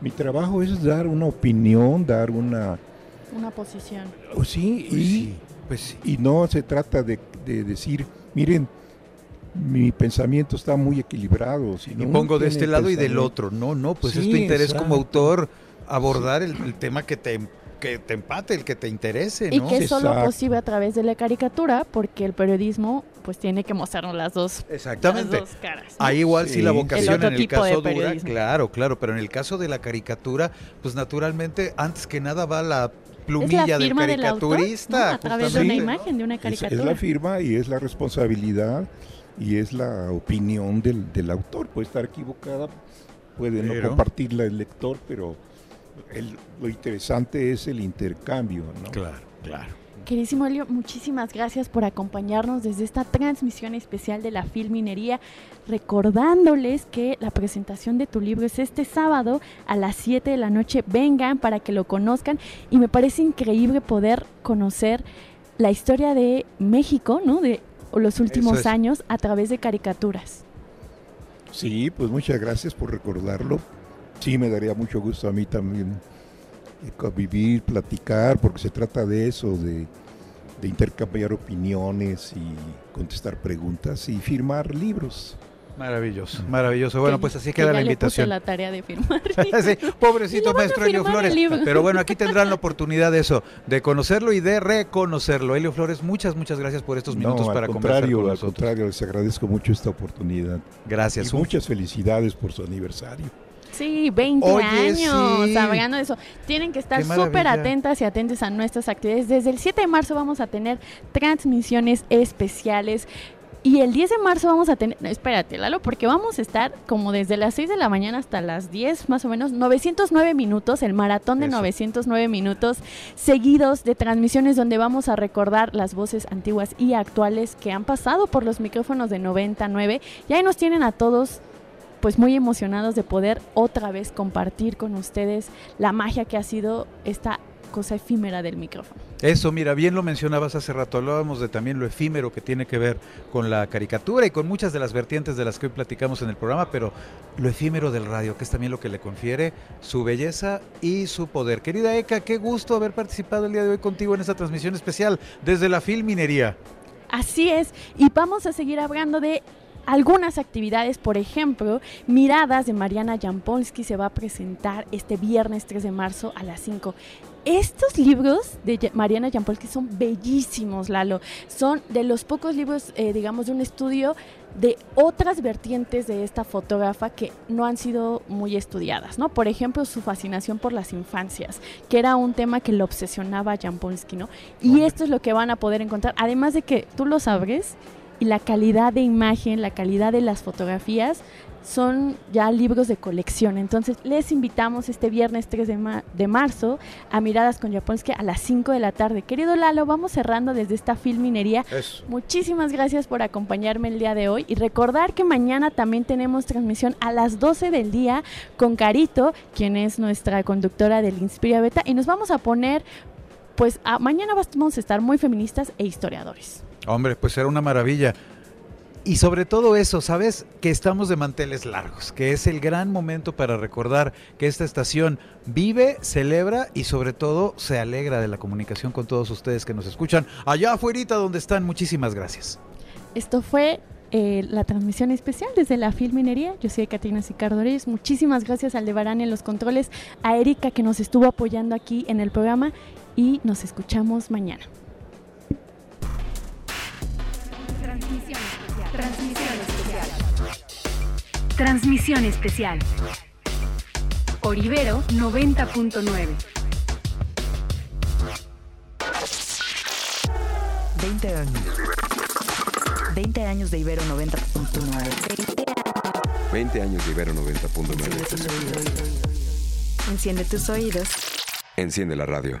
F: Mi trabajo es dar una opinión, dar una...
A: Una posición.
F: oh, sí,
B: Pues
F: y,
B: sí, pues
F: y no se trata de, de decir, miren, mi pensamiento está muy equilibrado.
B: Y
F: sino uno
B: pongo de este lado y del otro. No, no, pues es
F: Sí,
B: tu interés como autor abordar el, el tema que te, que te empate, el que te interese,
A: Y
B: ¿no?
A: que es solo
F: Exacto.
A: posible a través de la caricatura, porque el periodismo pues tiene que mostrarnos las dos, las
B: Exactamente.
A: dos caras. ¿no?
B: Ahí igual sí, la vocación
A: El
B: en el caso dura, claro, claro, pero en el caso de la caricatura, pues naturalmente antes que nada va la
A: es
B: plumilla
A: la
B: del
A: firma del autor, ¿no?
B: caricaturista.
A: a través de una imagen, de una
F: Es,
A: caricatura.
F: es la firma y es la responsabilidad y es la opinión del, del autor. Puede estar equivocada, puede
B: Pero-
F: no compartirla el lector, pero el- lo interesante es el intercambio, ¿no?
B: Claro, claro.
A: Queridísimo Elio, muchísimas gracias por acompañarnos desde esta transmisión especial de la Filminería, recordándoles que la presentación de tu libro es este sábado a las 7 de la noche. Vengan para que lo conozcan y me parece increíble poder conocer la historia de México, ¿no? De los últimos
B: es.
A: años a través de caricaturas.
F: Sí, pues muchas gracias por recordarlo. Sí, me daría mucho gusto a mí también eh, convivir, platicar, porque se trata de eso, de, de intercambiar opiniones y contestar preguntas y firmar libros.
B: Maravilloso, maravilloso. Bueno,
A: Que-
B: pues así
A: que
B: queda
A: ya
B: la
A: le puse
B: invitación.
A: la tarea de firmar. [laughs]
B: Sí, pobrecito maestro Helio
A: firmar
B: Flores.
A: el.
B: Pero bueno, aquí [laughs] tendrán la oportunidad de eso, de conocerlo y de reconocerlo. Helio Flores, muchas, muchas gracias por estos minutos
F: no,
B: para
F: al
B: conversar
F: contrario,
B: con
F: al
B: nosotros.
F: contrario, les agradezco mucho esta oportunidad.
B: Gracias.
F: Y muchas felicidades por su aniversario.
A: Sí, 20
B: Oye,
A: años,
B: sí.
A: hablando de eso. Tienen que estar súper atentas y atentos a nuestras actividades. Desde el 7 de marzo vamos a tener transmisiones especiales. Y el 10 de marzo vamos a tener, no, espérate, Lalo, porque vamos a estar como desde las 6 de la mañana hasta las 10 más o menos, 909 minutos, el maratón de
B: Eso.
A: 909 minutos seguidos de transmisiones donde vamos a recordar las voces antiguas y actuales que han pasado por los micrófonos de 99. Y ahí nos tienen a todos pues muy emocionados de poder otra vez compartir con ustedes la magia que ha sido esta cosa efímera del micrófono.
B: Eso, mira, bien lo mencionabas hace rato, hablábamos de también lo efímero que tiene que ver con la caricatura y con muchas de las vertientes de las que hoy platicamos en el programa, pero lo efímero del radio, que es también lo que le confiere su belleza y su poder. Querida Eka, qué gusto haber participado el día de hoy contigo en esta transmisión especial desde la Filminería.
A: Así es, y vamos a seguir hablando de algunas actividades, por ejemplo, Miradas de Mariana Jampolsky se va a presentar este viernes 3 de marzo a las 5. Estos libros de Mariana Jampolsky son bellísimos, Lalo. Son de los pocos libros, eh, digamos, de un estudio de otras vertientes de esta fotógrafa que no han sido muy estudiadas, ¿no? Por ejemplo, su fascinación por las infancias, que era un tema que lo obsesionaba a Jampolsky, ¿no? Y esto es lo que van a poder encontrar, además de que tú lo sabes, y la calidad de imagen, la calidad de las fotografías son ya libros de colección. Entonces les invitamos este viernes 3 de, ma- de marzo a Miradas con Japonski a las 5 de la tarde. Querido Lalo, vamos cerrando desde esta filminería.
B: Eso.
A: Muchísimas gracias por acompañarme el día de hoy y recordar que mañana también tenemos transmisión a las 12 del día con Carito, quien es nuestra conductora del Inspira Beta y nos vamos a poner, pues a- mañana vamos a estar muy feministas e historiadores.
B: Hombre, pues era una maravilla. Y sobre todo eso, ¿sabes? Que estamos de manteles largos, que es el gran momento para recordar que esta estación vive, celebra y sobre todo se alegra de la comunicación con todos ustedes que nos escuchan allá afuera donde están. Muchísimas gracias.
A: Esto fue eh, la transmisión especial desde la Filminería. Yo soy Katina Sicardo Reyes. Muchísimas gracias al Debarán en los controles, a Erika que nos estuvo apoyando aquí en el programa y nos escuchamos mañana.
E: Transmisión especial. Transmisión especial. Orivero 90.9.
G: 20 años. 20 años de Ibero 90.9.
H: 20 años de Ibero 90.9.
G: Enciende tus oídos.
H: Enciende la radio.